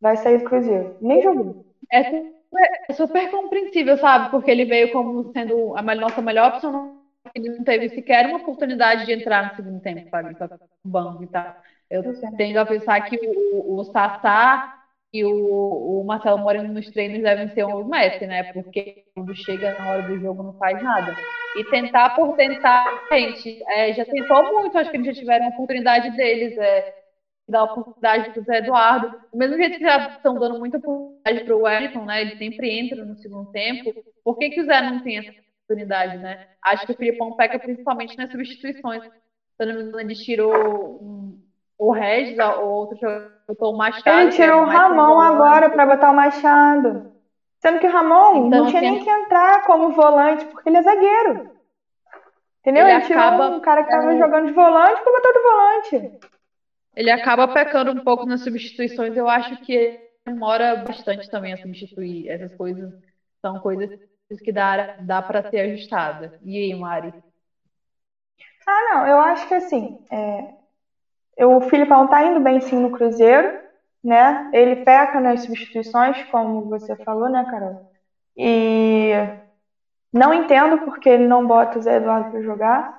vai sair do Cruzeiro. Nem jogou. É super, é super compreensível, sabe? Porque ele veio como sendo a nossa melhor opção. Ele não teve sequer uma oportunidade de entrar no segundo tempo, sabe? No banco e tal. Eu tendo a pensar que o, o Sassá e o, o Marcelo Moreno nos treinos devem ser um Messi, né? Porque quando chega na hora do jogo não faz nada. E tentar por tentar, gente, é, já tentou muito, acho que eles já tiveram a oportunidade deles, é, dar oportunidade para o Zé Eduardo. Do mesmo jeito que já estão dando muita oportunidade para o Wellington, né? Ele sempre entra no segundo tempo. Por que, que o Zé não tem essa oportunidade, né? Acho que o Filipão peca principalmente nas substituições. Se não me engano, ele tirou um, o Regis, o outro botou o Machado. Ele tirou o Ramon agora para botar o Machado. Sendo que o Ramon então, não tinha nem que entrar como volante, porque ele é zagueiro. Entendeu? Ele, ele tirou acaba... um cara que estava é... jogando de volante para botar de volante. Ele acaba pecando um pouco nas substituições. Eu acho que demora bastante também a substituir. Essas coisas são coisas que dá, dá para ser ajustada. E aí, Mari? Ah, não, eu acho que assim, é, o Filipão tá indo bem sim no Cruzeiro, né? Ele peca nas substituições, como você falou, né, Carol? E não entendo porque ele não bota o Zé Eduardo para jogar.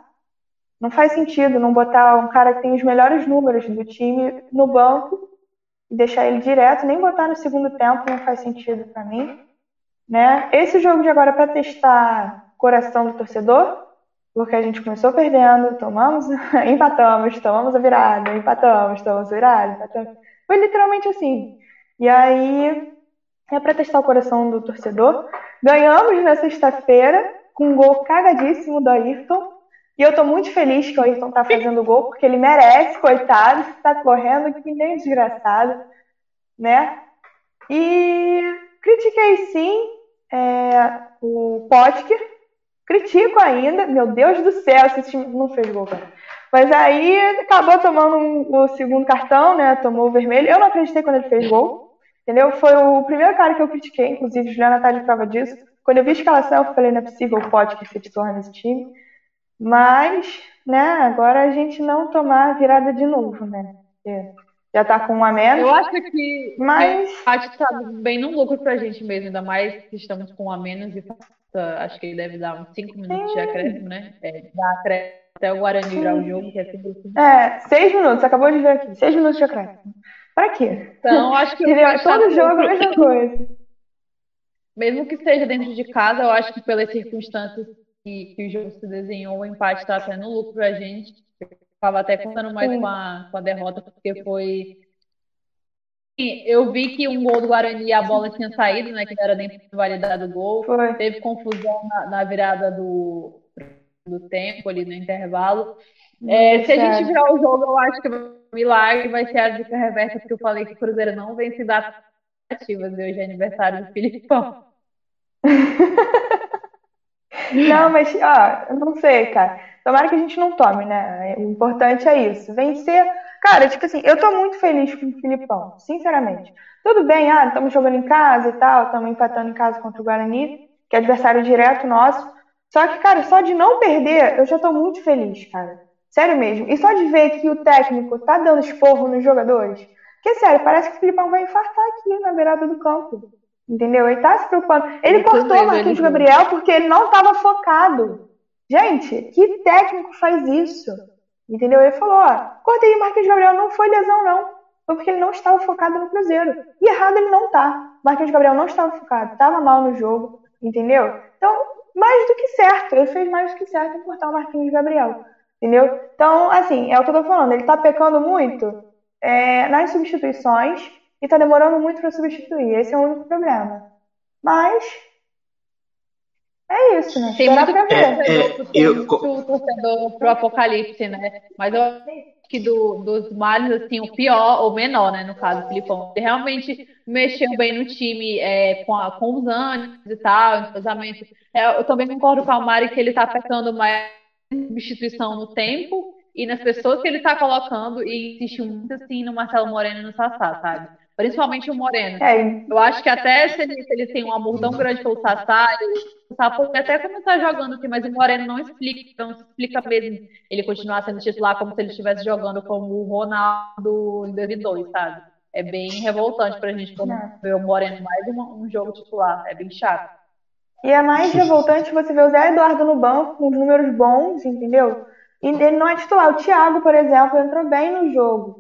Não faz sentido não botar um cara que tem os melhores números do time no banco e deixar ele direto, nem botar no segundo tempo não faz sentido para mim, né? Esse jogo de agora é para testar coração do torcedor, porque a gente começou perdendo, tomamos, empatamos, tomamos a virada, empatamos, tomamos a virada, empatamos. Foi literalmente assim. E aí é para testar o coração do torcedor. Ganhamos na sexta-feira com um gol cagadíssimo do Ayrton. E eu tô muito feliz que o Ayrton tá fazendo gol, porque ele merece, coitado, tá correndo que nem desgraçado, né? E critiquei sim é, o Potker, Critico ainda, meu Deus do céu, esse time não fez gol, cara. Mas aí acabou tomando um, o segundo cartão, né? Tomou o vermelho. Eu não acreditei quando ele fez gol, entendeu? Foi o primeiro cara que eu critiquei, inclusive, Juliana tá de prova disso. Quando eu vi a escalação, eu falei, não é possível, pode que se titular nesse time. Mas, né, agora a gente não tomar a virada de novo, né? Porque já tá com um a menos. Eu acho que mas... a parte tá bem no lucro pra gente mesmo, ainda mais que estamos com um a menos e acho que ele deve dar uns 5 minutos de acréscimo, né? É, dá acréscimo até o Guarani virar o jogo, que é sempre assim. É, 6 minutos, acabou de ver aqui. 6 minutos de acréscimo. Pra quê? Então, acho que. Todo jogo é a mesma coisa. Mesmo que seja dentro de casa, eu acho que pelas circunstâncias que, que o jogo se desenhou, o empate está até no lucro pra gente. Eu estava até contando mais com a, com a derrota, porque foi eu vi que um gol do Guarani a bola tinha saído, né? Que não era nem validado o gol. Foi. Teve confusão na, na, virada do, do tempo ali no intervalo. É, se a gente virar o jogo, eu acho que o milagre vai ser a dica reversa, porque eu falei que o Cruzeiro não vence datas ativas. Hoje é aniversário do Filipão. não, mas, ó, eu não sei, cara. Tomara que a gente não tome, né? O importante é isso. Vencer Cara, tipo assim, eu tô muito feliz com o Filipão, sinceramente. Tudo bem, ah, estamos jogando em casa e tal, estamos empatando em casa contra o Guarani, que é adversário direto nosso. Só que, cara, só de não perder, eu já tô muito feliz, cara. Sério mesmo. E só de ver que o técnico tá dando esporro nos jogadores. Que sério, parece que o Filipão vai infartar aqui na beirada do campo. Entendeu? Ele tá se preocupando. Ele cortou o Marquinhos Gabriel porque ele não estava focado. Gente, que técnico faz isso? Entendeu? Ele falou, ó, cortei o Marquinhos Gabriel, não foi lesão, não. Foi porque ele não estava focado no Cruzeiro. E errado ele não tá. Marquinhos Gabriel não estava focado, estava mal no jogo, entendeu? Então, mais do que certo. Ele fez mais do que certo em cortar o Marquinhos Gabriel. Entendeu? Então, assim, é o que eu tô falando. Ele tá pecando muito é, nas substituições e tá demorando muito para substituir. Esse é o único problema. Mas é isso, né? Tem muito pra ver. É, é, eu... torcedor pro apocalipse, né? Mas eu acho que do, dos males, assim, o pior, ou menor, né? No caso do Filipão. Ele realmente mexeu bem no time é, com, a, com os anos e tal, entrosamento. É, eu também concordo com a Mari que ele tá pecando mais substituição no tempo e nas pessoas que ele tá colocando e insiste muito, assim, no Marcelo Moreno e no Sassá, sabe? Principalmente o Moreno. É, Eu acho que até se ele, tem um amor tão grande pelo Sassá, o Sassá pode até começar jogando aqui, mas o Moreno não explica, não explica mesmo ele continuar sendo titular como se ele estivesse jogando como o Ronaldo em 2002, sabe? É bem revoltante pra gente É. ver o Moreno mais um, um jogo titular. É bem chato. E é mais revoltante você ver o Zé Eduardo no banco com os números bons, entendeu? E ele não é titular. O Thiago, por exemplo, entrou bem no jogo.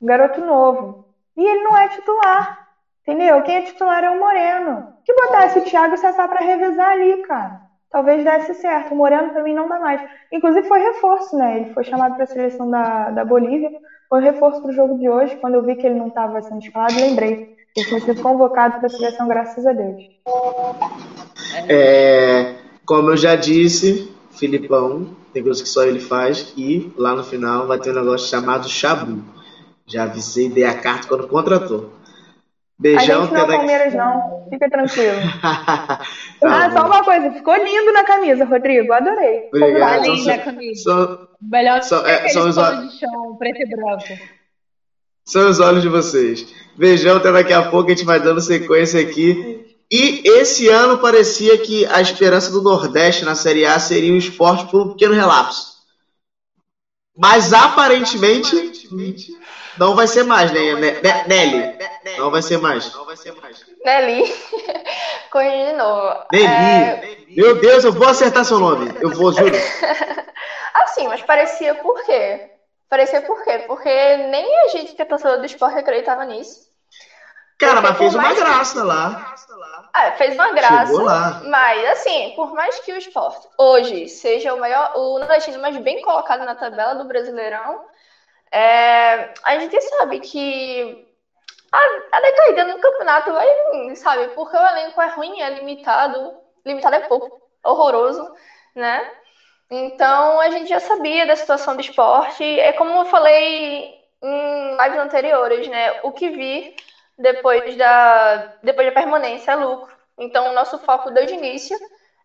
Um garoto novo. E ele não é titular. Entendeu? Quem é titular é o Moreno. Que botasse o Thiago e o Sassá pra ali, cara. Talvez desse certo. O Moreno pra mim não dá mais. Inclusive foi reforço, né? Ele foi chamado pra seleção da, da Bolívia. Foi reforço pro jogo de hoje. Quando eu vi que ele não estava sendo escalado, lembrei. Ele tinha sido convocado pra seleção, graças a Deus. É, como eu já disse, Filipão, tem coisas que só ele faz, e lá no final vai ter um negócio chamado Chabu. Já avisei, dei a carta quando contratou. A Beijão, gente não é Tena- Palmeiras, não. Fica tranquilo. Tá ah, bom. só uma coisa. Ficou lindo na camisa, Rodrigo. Adorei. Obrigado. São, linda a camisa. são- Melhor que é, são os olhos- de chão preto e branco. são os olhos de vocês. Beijão, até daqui a pouco a gente vai dando sequência aqui. E esse ano parecia que a esperança do Nordeste na Série A seria o esporte por um pequeno relapso. Mas aparentemente não vai ser mais, né, né, né, Nelly? Não vai ser mais. Nelly. Corrigi de novo. Nelly. É, Meu Deus, eu vou acertar seu nome. Eu vou, juro. Assim, mas parecia por quê? Parecia por quê? Porque nem a gente que é torcedor do esporte acreditava nisso. Cara, mas fez uma mais que- graça lá. Ah, fez uma graça. Chegou lá. Mas, assim, por mais que o esporte hoje seja o maior, o nordestino mais bem colocado na tabela do Brasileirão, é, a gente sabe que a, a decaída no campeonato vai vir, sabe? Porque o elenco é ruim, é limitado. Limitado é pouco, horroroso, né? Então a gente já sabia da situação do esporte. É como eu falei em lives anteriores, né? O que vir depois da, depois da permanência é lucro. Então o nosso foco desde o início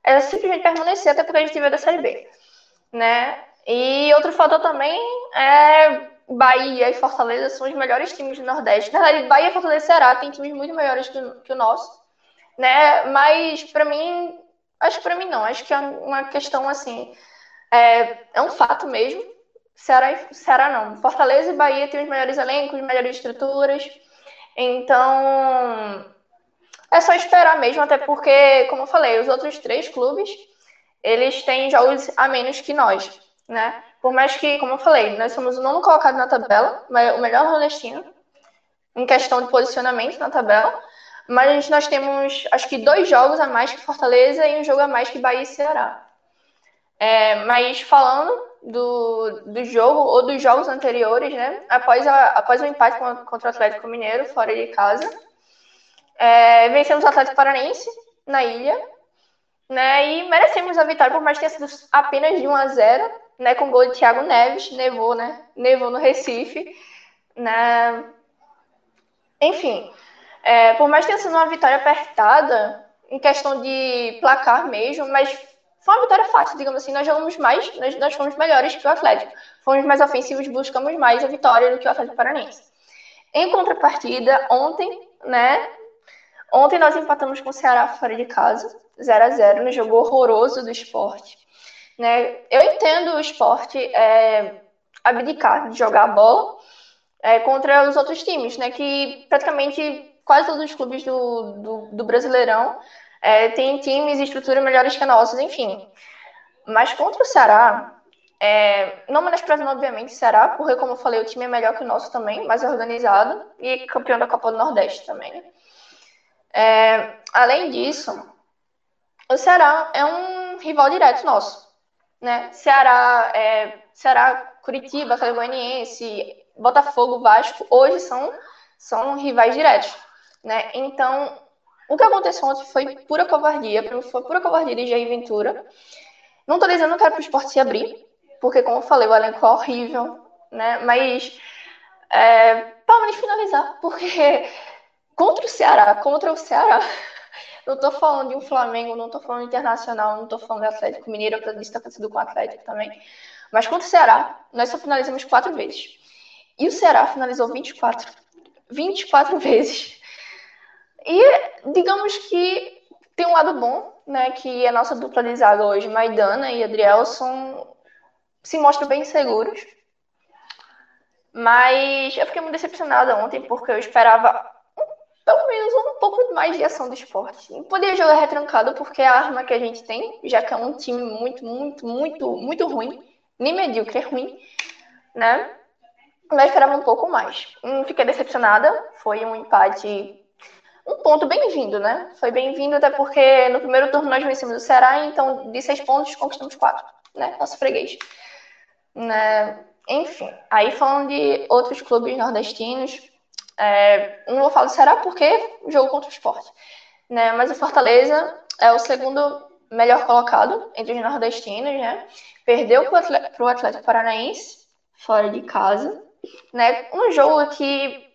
é simplesmente permanecer até porque a gente veio da Série B, né? E outro fator também é Bahia e Fortaleza são os melhores times do Nordeste. Na verdade, Bahia, Fortaleza e Ceará têm times muito melhores que, que o nosso, né? Mas pra mim, acho que pra mim não. Acho que é uma questão assim, é, é um fato mesmo. Ceará, Ceará não. Fortaleza e Bahia têm os melhores elencos, melhores estruturas. Então, é só esperar mesmo, até porque, como eu falei, os outros três clubes, eles têm jogos a menos que nós, né? Por mais que, como eu falei, nós somos o nono colocado na tabela, o melhor nordestino, em questão de posicionamento na tabela, mas nós temos, acho que, dois jogos a mais que Fortaleza e um jogo a mais que Bahia e Ceará. É, mas falando do, do jogo ou dos jogos anteriores, né? Após, a, após o empate con- contra o Atlético Mineiro, fora de casa, é, vencemos o Atlético Paranaense na ilha, né? E merecemos a vitória, por mais que tenha sido apenas de 1 a 0, né? Com gol de Thiago Neves, nevou, né? Nevou no Recife, né? Enfim, é, por mais que tenha sido uma vitória apertada, em questão de placar mesmo, mas foi uma vitória fácil, digamos assim. Nós jogamos mais, nós, nós fomos melhores que o Atlético. Fomos mais ofensivos, buscamos mais a vitória do que o Atlético Paranaense. Em contrapartida, ontem, né? Ontem nós empatamos com o Ceará fora de casa, 0 a 0 no jogo horroroso do esporte. Né? Eu entendo o esporte é, abdicar de jogar a bola é, contra os outros times, né? Que praticamente quase todos os clubes do, do, do Brasileirão é, têm times e estrutura melhores que a nossa, enfim. Mas contra o Ceará, é, não menosprezando, obviamente, o Ceará, porque, como eu falei, o time é melhor que o nosso também, mais organizado, e campeão da Copa do Nordeste também. É, além disso, o Ceará é um rival direto nosso. Né? Ceará, é, Ceará, Curitiba, Atlético Goianiense, Botafogo, Vasco, hoje são, são rivais diretos. Né? Então, o que aconteceu ontem foi pura covardia, foi pura covardia de Jair Ventura. Não tô dizendo que era pro esporte se abrir, porque, como eu falei, o elenco é horrível, né? Mas, é, para menos finalizar, porque contra o Ceará, contra o Ceará, não tô falando de um Flamengo, não tô falando Internacional, não tô falando de Atlético Mineiro, apesar disso ter acontecido com o Atlético também. Mas contra o Ceará, nós só finalizamos quatro vezes. E o Ceará finalizou 24. 24 vezes. E digamos que tem um lado bom, né? Que a nossa dupla de hoje, Maidana e Adrielson, se mostram bem seguros. Mas eu fiquei muito decepcionada ontem porque eu esperava pelo menos um pouco mais de ação do esporte. Não podia jogar retrancado porque a arma que a gente tem, já que é um time muito, muito, muito, muito ruim, nem medíocre, é ruim, né? Mas esperava um pouco mais. Fiquei decepcionada, foi um empate, um ponto bem-vindo, né? Foi bem-vindo até porque no primeiro turno nós vencemos o Ceará, então de seis pontos conquistamos quatro, né? Nosso freguês. Né? Enfim, aí falando de outros clubes nordestinos, é, não vou falar do Ceará porque jogo contra o esporte. Né? Mas o Fortaleza é o segundo melhor colocado entre os nordestinos, né? Perdeu para o Atlético Paranaense, fora de casa. Né? Um jogo que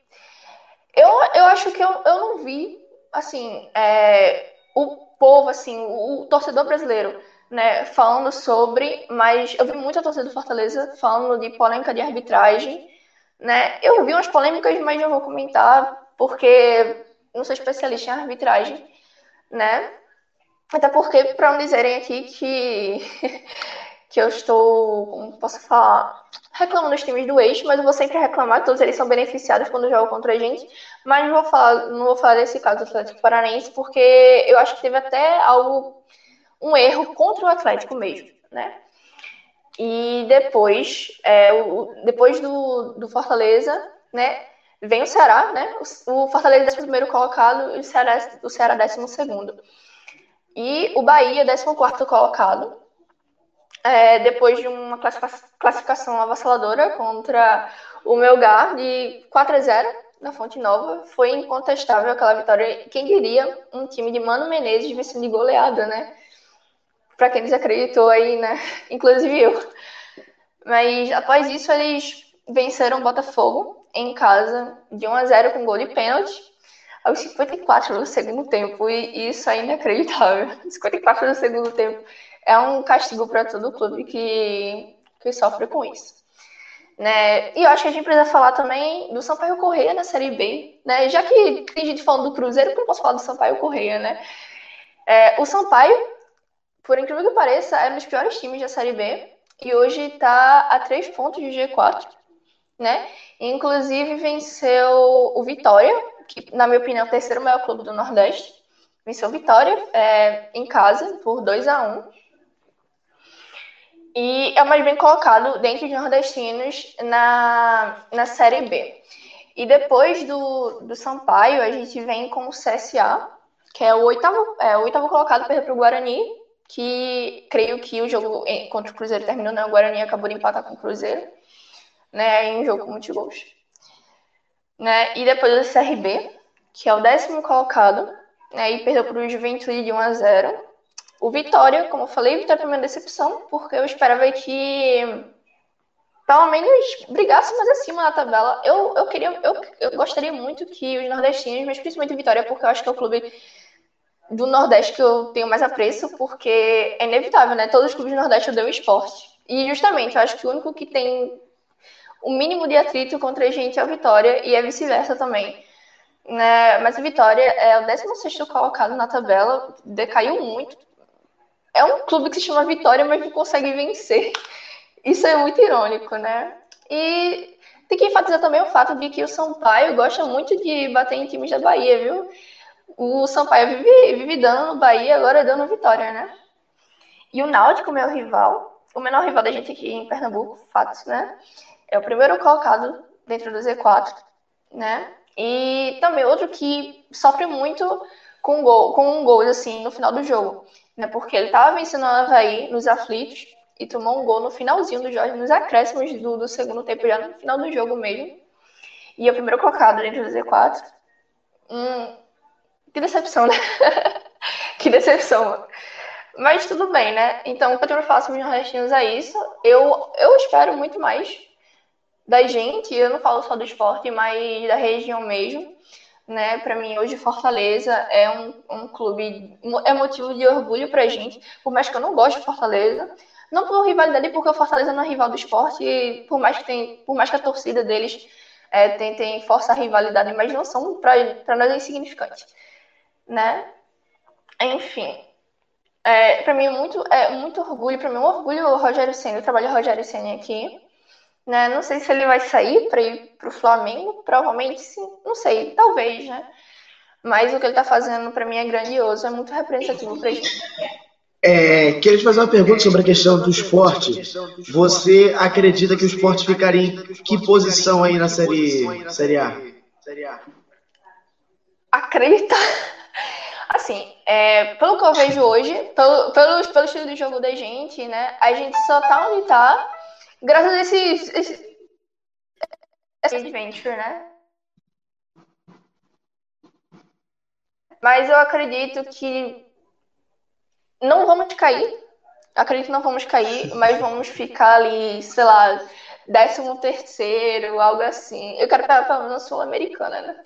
eu, eu acho que eu, eu não vi assim, é, o povo, assim, o, o torcedor brasileiro né, falando sobre, mas eu vi muita torcida do Fortaleza falando de polêmica de arbitragem, né? Eu vi umas polêmicas, mas não vou comentar porque não sou especialista em arbitragem, né? Até porque para não dizerem aqui que que eu estou, como posso falar, reclamando dos times do eixo, mas eu vou sempre reclamar todos eles são beneficiados quando jogam contra a gente. Mas não vou falar, não vou falar desse caso do Atlético Paranaense, porque eu acho que teve até algo um erro contra o Atlético mesmo, né? E depois, é, o, depois do, do Fortaleza, né? Vem o Ceará, né? O, o Fortaleza é o primeiro colocado e o Ceará, o Ceará décimo segundo. E o Bahia, décimo quarto colocado. É, depois de uma classificação avassaladora contra o Melgar de 4 a 0 na Fonte Nova, foi incontestável aquela vitória. Quem diria um time de Mano Menezes vencendo de goleada, né? Para quem desacreditou aí, né? Inclusive eu. Mas após isso, eles venceram o Botafogo em casa de 1 a 0 com gol de pênalti aos 54 do segundo tempo. E isso é inacreditável. 54 do segundo tempo é um castigo para todo o clube que, que sofre com isso. Né? E eu acho que a gente precisa falar também do Sampaio Correia na Série B, né? Já que tem gente falando do Cruzeiro, eu posso falar do Sampaio Correia, né? É, o Sampaio por incrível que pareça, era um dos piores times da Série B e hoje está a três pontos de G4, né? Inclusive venceu o Vitória, que na minha opinião é o terceiro maior clube do Nordeste. Venceu o Vitória é, em casa por 2 a 1 E é mais bem colocado dentro de nordestinos na, na Série B. E depois do, do Sampaio, a gente vem com o CSA, que é o oitavo, é, o oitavo colocado, para o Guarani, que creio que o jogo contra o Cruzeiro terminou, né? O Guarani acabou de empatar com o Cruzeiro, né? Em um jogo com muitos gols. Né? E depois o CRB, que é o décimo colocado, né? E perdeu para o Juventude de 1 a 0. O Vitória, como eu falei, Vitória foi uma decepção, porque eu esperava que pelo menos brigasse mais acima na tabela. Eu, eu queria, eu, eu gostaria muito que os nordestinos, mas principalmente o Vitória, porque eu acho que é o clube do Nordeste que eu tenho mais apreço, porque é inevitável, né? Todos os clubes do Nordeste odeiam esporte. E justamente, eu acho que o único que tem o mínimo de atrito contra a gente é o Vitória, e é vice-versa também. Né? Mas o Vitória é o 16 colocado na tabela, decaiu muito. É um clube que se chama Vitória, mas não consegue vencer. Isso é muito irônico, né? E tem que enfatizar também o fato de que o Sampaio gosta muito de bater em times da Bahia, viu? O Sampaio vive, vive dando no Bahia, agora dando vitória, né? E o Náutico, meu rival, o menor rival da gente aqui em Pernambuco, fatos, né? É o primeiro colocado dentro do Z4, né? E também outro que sofre muito com, gol, com um gol, assim, no final do jogo, né? Porque ele tava vencendo o Havaí nos aflitos e tomou um gol no finalzinho do jogo, nos acréscimos do, do segundo tempo, já no final do jogo mesmo. E é o primeiro colocado dentro do Z4. Um, que decepção, né? que decepção. Mas tudo bem, né? Então, continuando falar sobre os nordestinos é isso. Eu, eu espero muito mais da gente. Eu não falo só do esporte, mas da região mesmo. Né? Para mim, hoje, Fortaleza é um, um clube, é motivo de orgulho pra gente. Por mais que eu não goste de Fortaleza. Não por rivalidade, porque o Fortaleza não é rival do esporte. E por mais que, tem, por mais que a torcida deles é, tentem forçar a rivalidade, mas não são para nós insignificantes, né? Enfim, é, para mim é muito, é muito orgulho, para mim é um orgulho o Rogério Senna, eu trabalho o Rogério Senna aqui, né? Não sei se ele vai sair para ir para o Flamengo, provavelmente sim, não sei, talvez, né? Mas o que ele está fazendo para mim é grandioso, é muito representativo para gente. É, queria te fazer uma pergunta sobre a questão do esporte. Você acredita que o esporte ficaria em que posição aí na série, série A? Acredita? Assim, é, pelo que eu vejo hoje, pelo, pelo, pelo estilo de jogo da gente, né? A gente só tá onde tá graças a esse, esse, esse adventure, né? Mas eu acredito que não vamos cair. Acredito que não vamos cair, mas vamos ficar ali, sei lá, décimo terceiro, algo assim. Eu quero estar pelo menos sul-americana, né?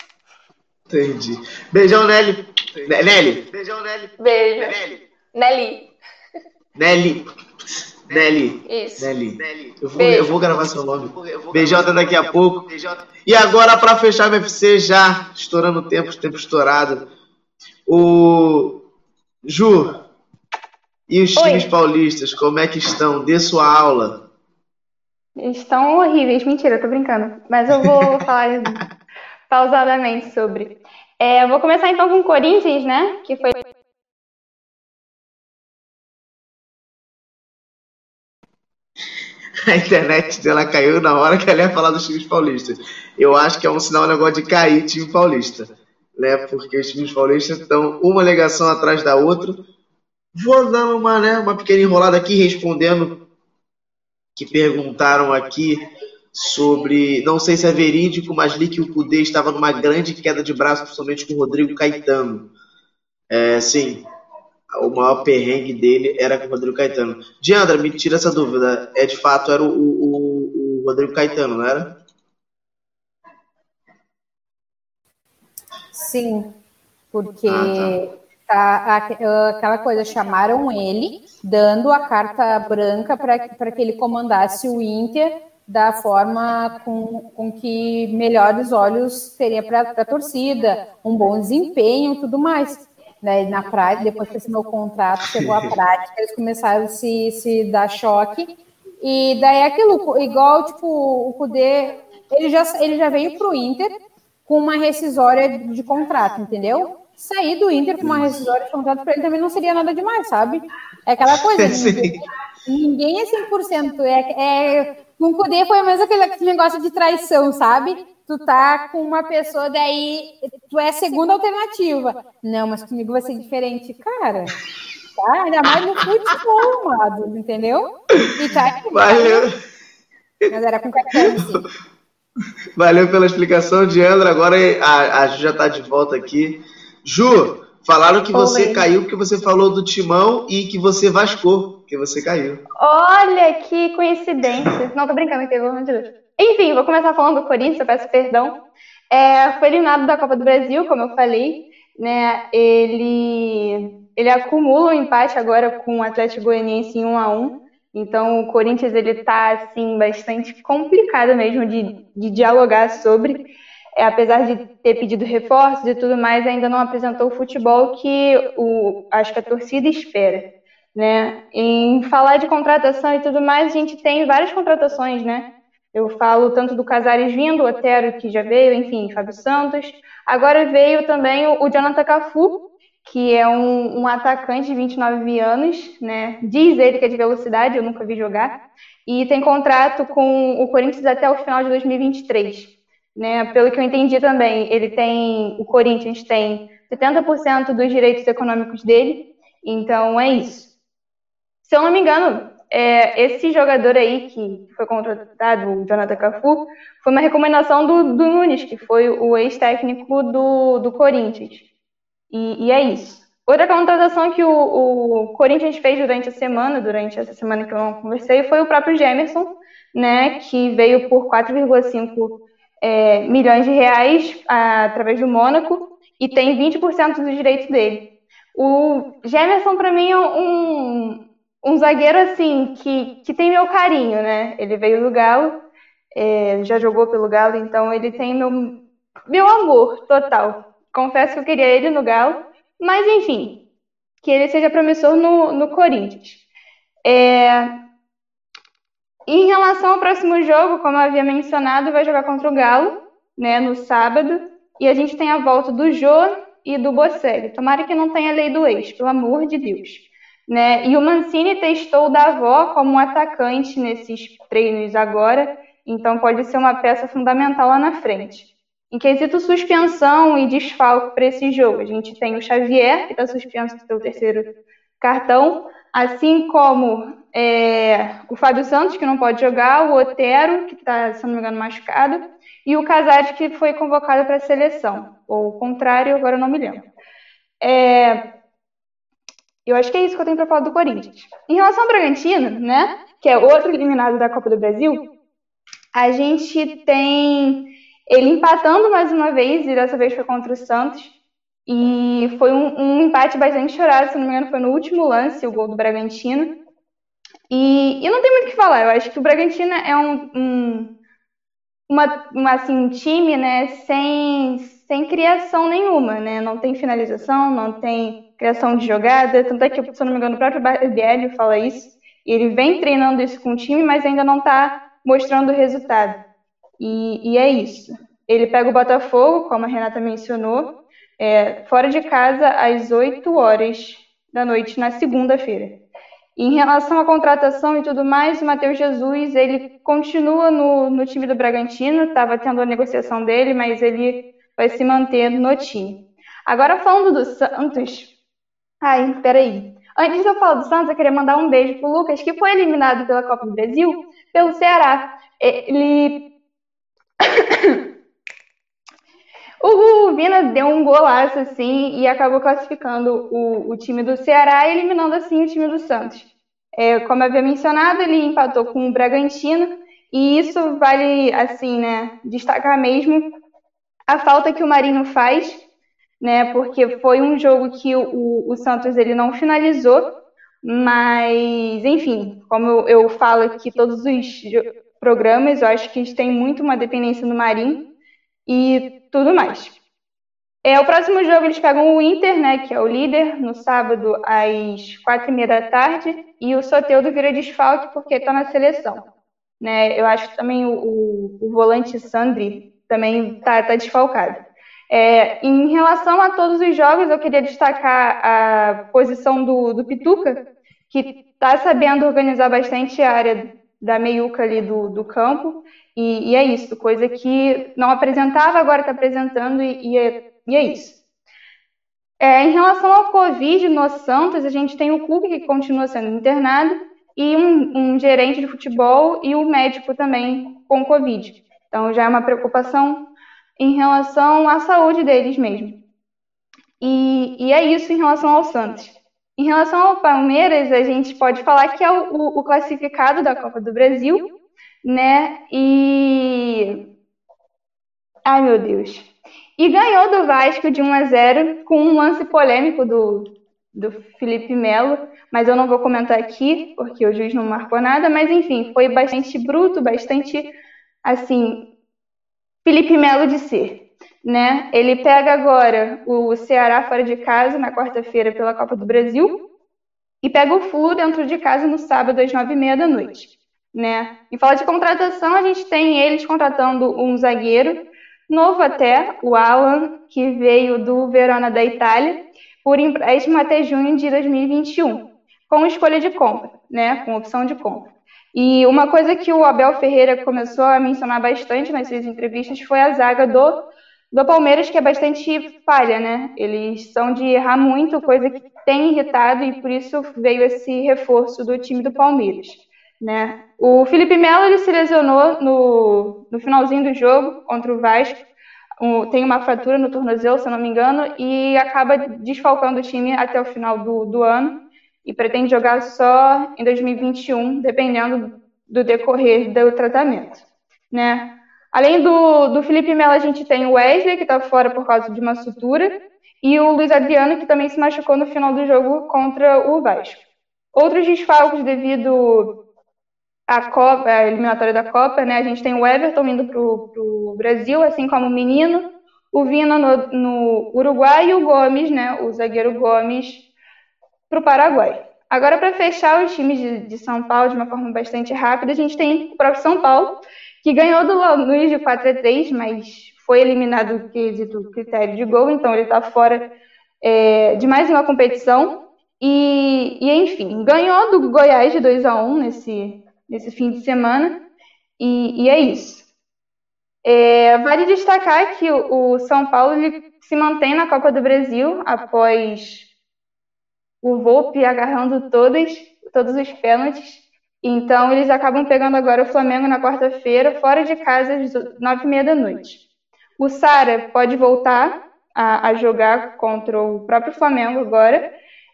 Entendi. Beijão, Nelly. Nelly. Beijão, Nelly. Beijo. Nelly. Nelly. Nelly. Nelly. Isso. Nelly. Eu vou, eu vou gravar seu nome. Beijão até daqui a pouco. E agora, para fechar o UFC, já estourando o tempo, tempo estourado. O Ju, e os Oi. times paulistas, como é que estão? Dê sua aula. Estão horríveis, mentira, tô brincando. Mas eu vou falar pausadamente sobre. É, vou começar então com o Corinthians, né? Que foi. A internet dela caiu na hora que ela ia falar dos times paulistas. Eu acho que é um sinal negócio de cair time paulista. Né? Porque os times paulistas estão uma ligação atrás da outra. Vou dando uma, né, uma pequena enrolada aqui, respondendo que perguntaram aqui sobre, não sei se é verídico, mas li que o Cudê estava numa grande queda de braço, principalmente com o Rodrigo Caetano. É, sim, o maior perrengue dele era com o Rodrigo Caetano. Diandra, me tira essa dúvida. É de fato era o, o, o Rodrigo Caetano, não era? Sim, porque ah, tá. aquela coisa, chamaram ele, dando a carta branca para que ele comandasse o Inter da forma com, com que melhores olhos teria para a torcida, um bom desempenho tudo mais. Né, na prática, depois que assinou o contrato, chegou à prática, eles começaram a se, se dar choque. E daí é aquilo, igual tipo, o Kudê, ele já, ele já veio para o Inter com uma rescisória de contrato, entendeu? Sair do Inter com uma rescisória de contrato para ele também não seria nada demais, sabe? É aquela coisa, ninguém, ninguém é 100%. É, é, com o Kudê foi mesmo aquele, negócio de traição, sabe? Tu tá com uma pessoa, daí tu é a segunda alternativa. Não, mas comigo vai ser diferente. Cara, tá? Ainda mais no futebol, amado, entendeu? E tá Valeu. Mas era com cartão, sim. Valeu pela explicação, Diandra. Agora a, a Ju já tá de volta aqui. Ju, falaram que você Oi. caiu porque você falou do timão e que você vascou, que você caiu. Olha que coincidência. Não, tô brincando pelo amor de. Enfim, vou começar falando do Corinthians, eu peço perdão. É, foi eliminado da Copa do Brasil, como eu falei. Né? Ele, ele acumula o empate agora com o Atlético Goianiense em 1 a 1 Então o Corinthians ele tá assim bastante complicado mesmo de, de dialogar sobre. É, apesar de ter pedido reforços e tudo mais, ainda não apresentou o futebol que o, acho que a torcida espera. Né? Em falar de contratação e tudo mais, a gente tem várias contratações, né? Eu falo tanto do Casares vindo, o Otero que já veio, enfim, Fábio Santos. Agora veio também o, Jonathan Cafu, que é um, um, atacante de 29 anos, né? Diz ele que é de velocidade, eu nunca vi jogar. E tem contrato com o Corinthians até o final de 2023. Né? Pelo que eu entendi também, ele tem. O Corinthians tem 70% dos direitos econômicos dele. Então é isso. Se eu não me engano, é, esse jogador aí que foi contratado, o Jonathan Cafu, foi uma recomendação do, do Nunes, que foi o ex-técnico do, do Corinthians. E, e, é isso. Outra contratação que o, o, Corinthians fez durante a semana, durante essa semana que eu não conversei, foi o próprio Gemerson, né, que veio por 4,5 é, milhões de reais a, através do Mônaco e tem 20% dos direitos dele. O Gemerson, para mim, é um, um zagueiro assim que, que tem meu carinho, né? Ele veio do Galo, é, já jogou pelo Galo, então ele tem meu, meu amor total. Confesso que eu queria ele no Galo, mas enfim, que ele seja promissor no, no Corinthians. É, em relação ao próximo jogo, como eu havia mencionado, vai jogar contra o Galo, né, no sábado, e a gente tem a volta do Jô e do Bocelli. Tomara que não tenha lei do ex, pelo amor de Deus. Né? E o Mancini testou o Davó como um atacante nesses treinos agora, então pode ser uma peça fundamental lá na frente. Em quesito suspensão e desfalque para esse jogo, a gente tem o Xavier, que está suspenso pelo terceiro cartão, assim como é, o Fábio Santos, que não pode jogar, o Otero, que está, se não me engano, machucado, e o Casade, que foi convocado para a seleção. Ou o contrário, agora eu não me lembro. É, eu acho que é isso que eu tenho para falar do Corinthians. Em relação ao Bragantino, né, que é outro eliminado da Copa do Brasil, a gente tem ele empatando mais uma vez, e dessa vez foi contra o Santos. E foi um, um empate bastante chorado, se não me engano, foi no último lance, o gol do Bragantino. E, e não tem muito o que falar, eu acho que o Bragantino é um, um uma, uma, assim, um time né, sem, sem criação nenhuma, né? Não tem finalização, não tem criação de jogada, tanto é que, se eu não me engano, o próprio Barbieri fala isso, e ele vem treinando isso com o time, mas ainda não está mostrando o resultado. E, e, é isso. Ele pega o Botafogo, como a Renata mencionou, é, fora de casa às 8 horas da noite, na segunda-feira. Em relação à contratação e tudo mais, o Matheus Jesus, ele continua no, no time do Bragantino, estava tendo a negociação dele, mas ele vai se manter no time. Agora falando do Santos, ai, peraí. Antes de eu falar do Santos, eu queria mandar um beijo pro Lucas, que foi eliminado pela Copa do Brasil pelo Ceará. Ele o Vina deu um golaço assim e acabou classificando o, o time do Ceará, eliminando assim o time do Santos. É, como eu havia mencionado, ele empatou com o Bragantino e isso vale assim, né, destacar mesmo a falta que o Marinho faz, né, porque foi um jogo que o, o Santos ele não finalizou, mas enfim, como eu, eu falo aqui todos os programas, eu acho que a gente tem muito uma dependência no Marinho e tudo mais. É, o próximo jogo eles pegam o Inter, né, que é o líder, no sábado às quatro e meia da tarde, e o Soteudo vira desfalque porque está na seleção. Né? Eu acho que também o, o, o volante Sandri também está tá desfalcado. É, em relação a todos os jogos, eu queria destacar a posição do, do Pituca, que está sabendo organizar bastante a área da meiuca ali do, do campo, e, e, é isso, coisa que não apresentava, agora está apresentando, e, e, é, e, é, isso. É, em relação ao Covid no Santos, a gente tem o clube que continua sendo internado, e um, um gerente de futebol e o um médico também com Covid. Então já é uma preocupação em relação à saúde deles mesmo. E, e, é isso em relação ao Santos. Em relação ao Palmeiras, a gente pode falar que é o, o, classificado da Copa do Brasil, né? E. Ai, meu Deus. E ganhou do Vasco de 1 a 0 com um lance polêmico do, do Felipe Melo, mas eu não vou comentar aqui, porque o juiz não marcou nada, mas enfim, foi bastante bruto, bastante assim, Felipe Melo de ser né? Ele pega agora o Ceará fora de casa na quarta-feira pela Copa do Brasil e pega o Flu dentro de casa no sábado às nove e meia da noite, né? Em fala de contratação, a gente tem eles contratando um zagueiro novo até, o Alan, que veio do Verona da Itália, por empréstimo até junho de 2021, com escolha de compra, né? Com opção de compra. E uma coisa que o Abel Ferreira começou a mencionar bastante nas suas entrevistas foi a zaga do do Palmeiras, que é bastante falha, né? Eles são de errar muito, coisa que tem irritado, e por isso veio esse reforço do time do Palmeiras. Né? O Felipe Melo ele se lesionou no, no finalzinho do jogo contra o Vasco, um, tem uma fratura no tornozelo, se não me engano, e acaba desfalcando o time até o final do, do ano e pretende jogar só em 2021, dependendo do decorrer do tratamento. Né? Além do, do Felipe Melo, a gente tem o Wesley, que está fora por causa de uma sutura, e o Luiz Adriano, que também se machucou no final do jogo contra o Vasco. Outros desfalques devido a Copa, a eliminatória da Copa, né? A gente tem o Everton indo pro, pro Brasil, assim como o menino, o Vina no, no Uruguai e o Gomes, né? O zagueiro Gomes pro Paraguai. Agora, para fechar os times de, de, São Paulo de uma forma bastante rápida, a gente tem o próprio São Paulo, que ganhou do Luiz de 4 a 3, mas foi eliminado do critério de gol, então ele está fora é, de mais uma competição. E, e, enfim, ganhou do Goiás de 2 a 1 nesse, nesse fim de semana. E, e é isso. É, vale destacar que o, o São Paulo se mantém na Copa do Brasil após o Volpe agarrando todos, todos os pênaltis. Então, eles acabam pegando agora o Flamengo na quarta-feira, fora de casa, às nove e meia da noite. O Sara pode voltar a, a, jogar contra o próprio Flamengo agora.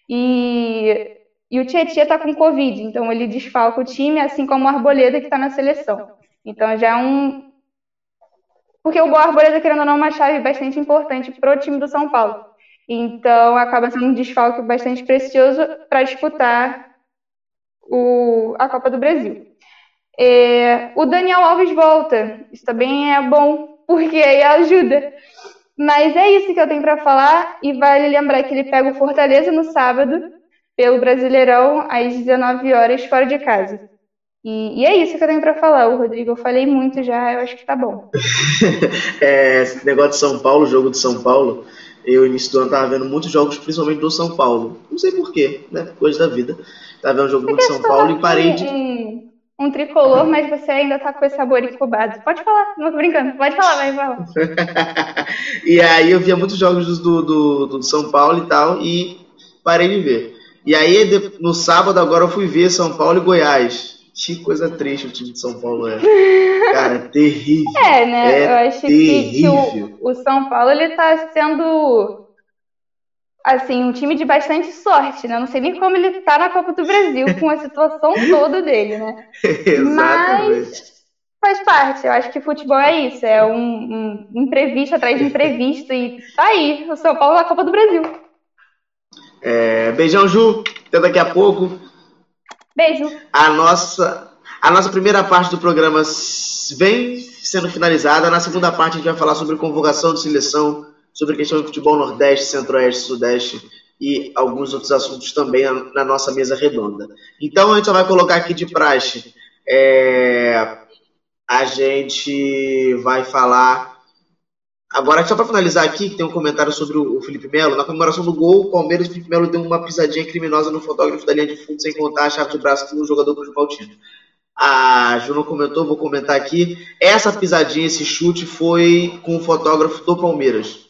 E e o Tietchan está com Covid, então ele desfalca o time, assim como o Arboleda, que está na seleção. Então já é um. Porque o Arboleda, querendo ou não, é uma chave bastante importante para o time do São Paulo. Então acaba sendo um desfalque bastante precioso para disputar o... a Copa do Brasil. É... O Daniel Alves volta. Isso também é bom, porque aí ajuda. Mas é isso que eu tenho para falar. E vale lembrar que ele pega o Fortaleza no sábado pelo Brasileirão às 19 horas fora de casa. E, e é isso que eu tenho para falar, o Rodrigo. Eu falei muito já, eu acho que tá bom. é, negócio de São Paulo, jogo de São Paulo, eu início do ano tava vendo muitos jogos, principalmente do São Paulo. Não sei porquê, né? Coisa da vida. Tava vendo um jogo do São Paulo e parei de. Um, um tricolor, mas você ainda tá com esse sabor incubado. Pode falar, não tô brincando. Pode falar, vai falar. e aí eu via muitos jogos do, do, do São Paulo e tal, e parei de ver. E aí, no sábado, agora eu fui ver São Paulo e Goiás. Que coisa triste o time de São Paulo é. Cara, é terrível. É, né? É eu acho terrível. que, que o, o, São Paulo ele tá sendo assim, um time de bastante sorte, né? Não sei nem como ele tá na Copa do Brasil com a situação toda dele, né? Exatamente. Mas faz parte. Eu acho que futebol é isso, é um, um imprevisto atrás de imprevisto e tá aí, o São Paulo na Copa do Brasil. É, beijão, Ju. Até daqui a pouco. Beijo. A nossa, a nossa primeira parte do programa vem sendo finalizada. Na segunda parte, a gente vai falar sobre convocação de seleção, sobre questão de futebol Nordeste, Centro-Oeste, Sudeste e alguns outros assuntos também na nossa mesa redonda. Então, a gente só vai colocar aqui de praxe. É, a gente vai falar Agora, só para finalizar aqui, que tem um comentário sobre o Felipe Melo. Na comemoração do gol, o Palmeiras o Felipe Melo deu uma pisadinha criminosa no fotógrafo da linha de fundo, sem contar a chave de braço do jogador do Valtino. A Ju não comentou, vou comentar aqui. Essa pisadinha, esse chute, foi com o fotógrafo do Palmeiras.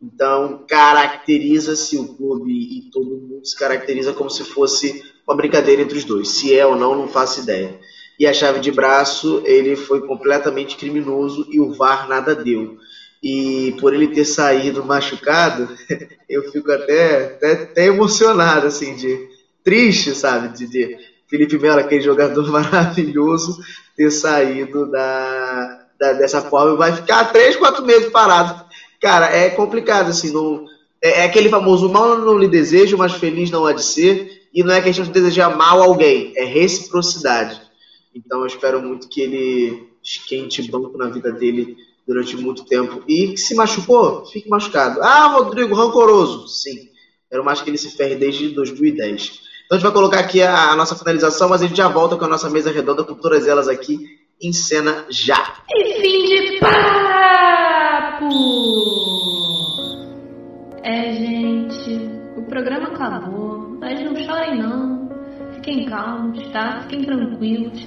Então, caracteriza-se o clube e todo mundo se caracteriza como se fosse uma brincadeira entre os dois. Se é ou não, não faço ideia. E a chave de braço, ele foi completamente criminoso e o VAR nada deu e por ele ter saído machucado, eu fico até, até, até emocionado, assim, de triste, sabe, de, de Felipe Melo, aquele jogador maravilhoso, ter saído da, da, dessa forma, vai ficar três, quatro meses parado. Cara, é complicado, assim, não, é, é aquele famoso mal não lhe desejo, mas feliz não há de ser, e não é questão de desejar mal alguém, é reciprocidade. Então eu espero muito que ele esquente banco na vida dele durante muito tempo e se machucou, fique machucado. Ah, Rodrigo, rancoroso. Sim, era mais que ele se ferre desde 2010. Então a gente vai colocar aqui a, a, nossa finalização, mas a gente já volta com a nossa mesa redonda com todas elas aqui em cena já. E fim de papo! É, gente, o programa acabou, mas não chorem não. Fiquem calmos, tá? Fiquem tranquilos.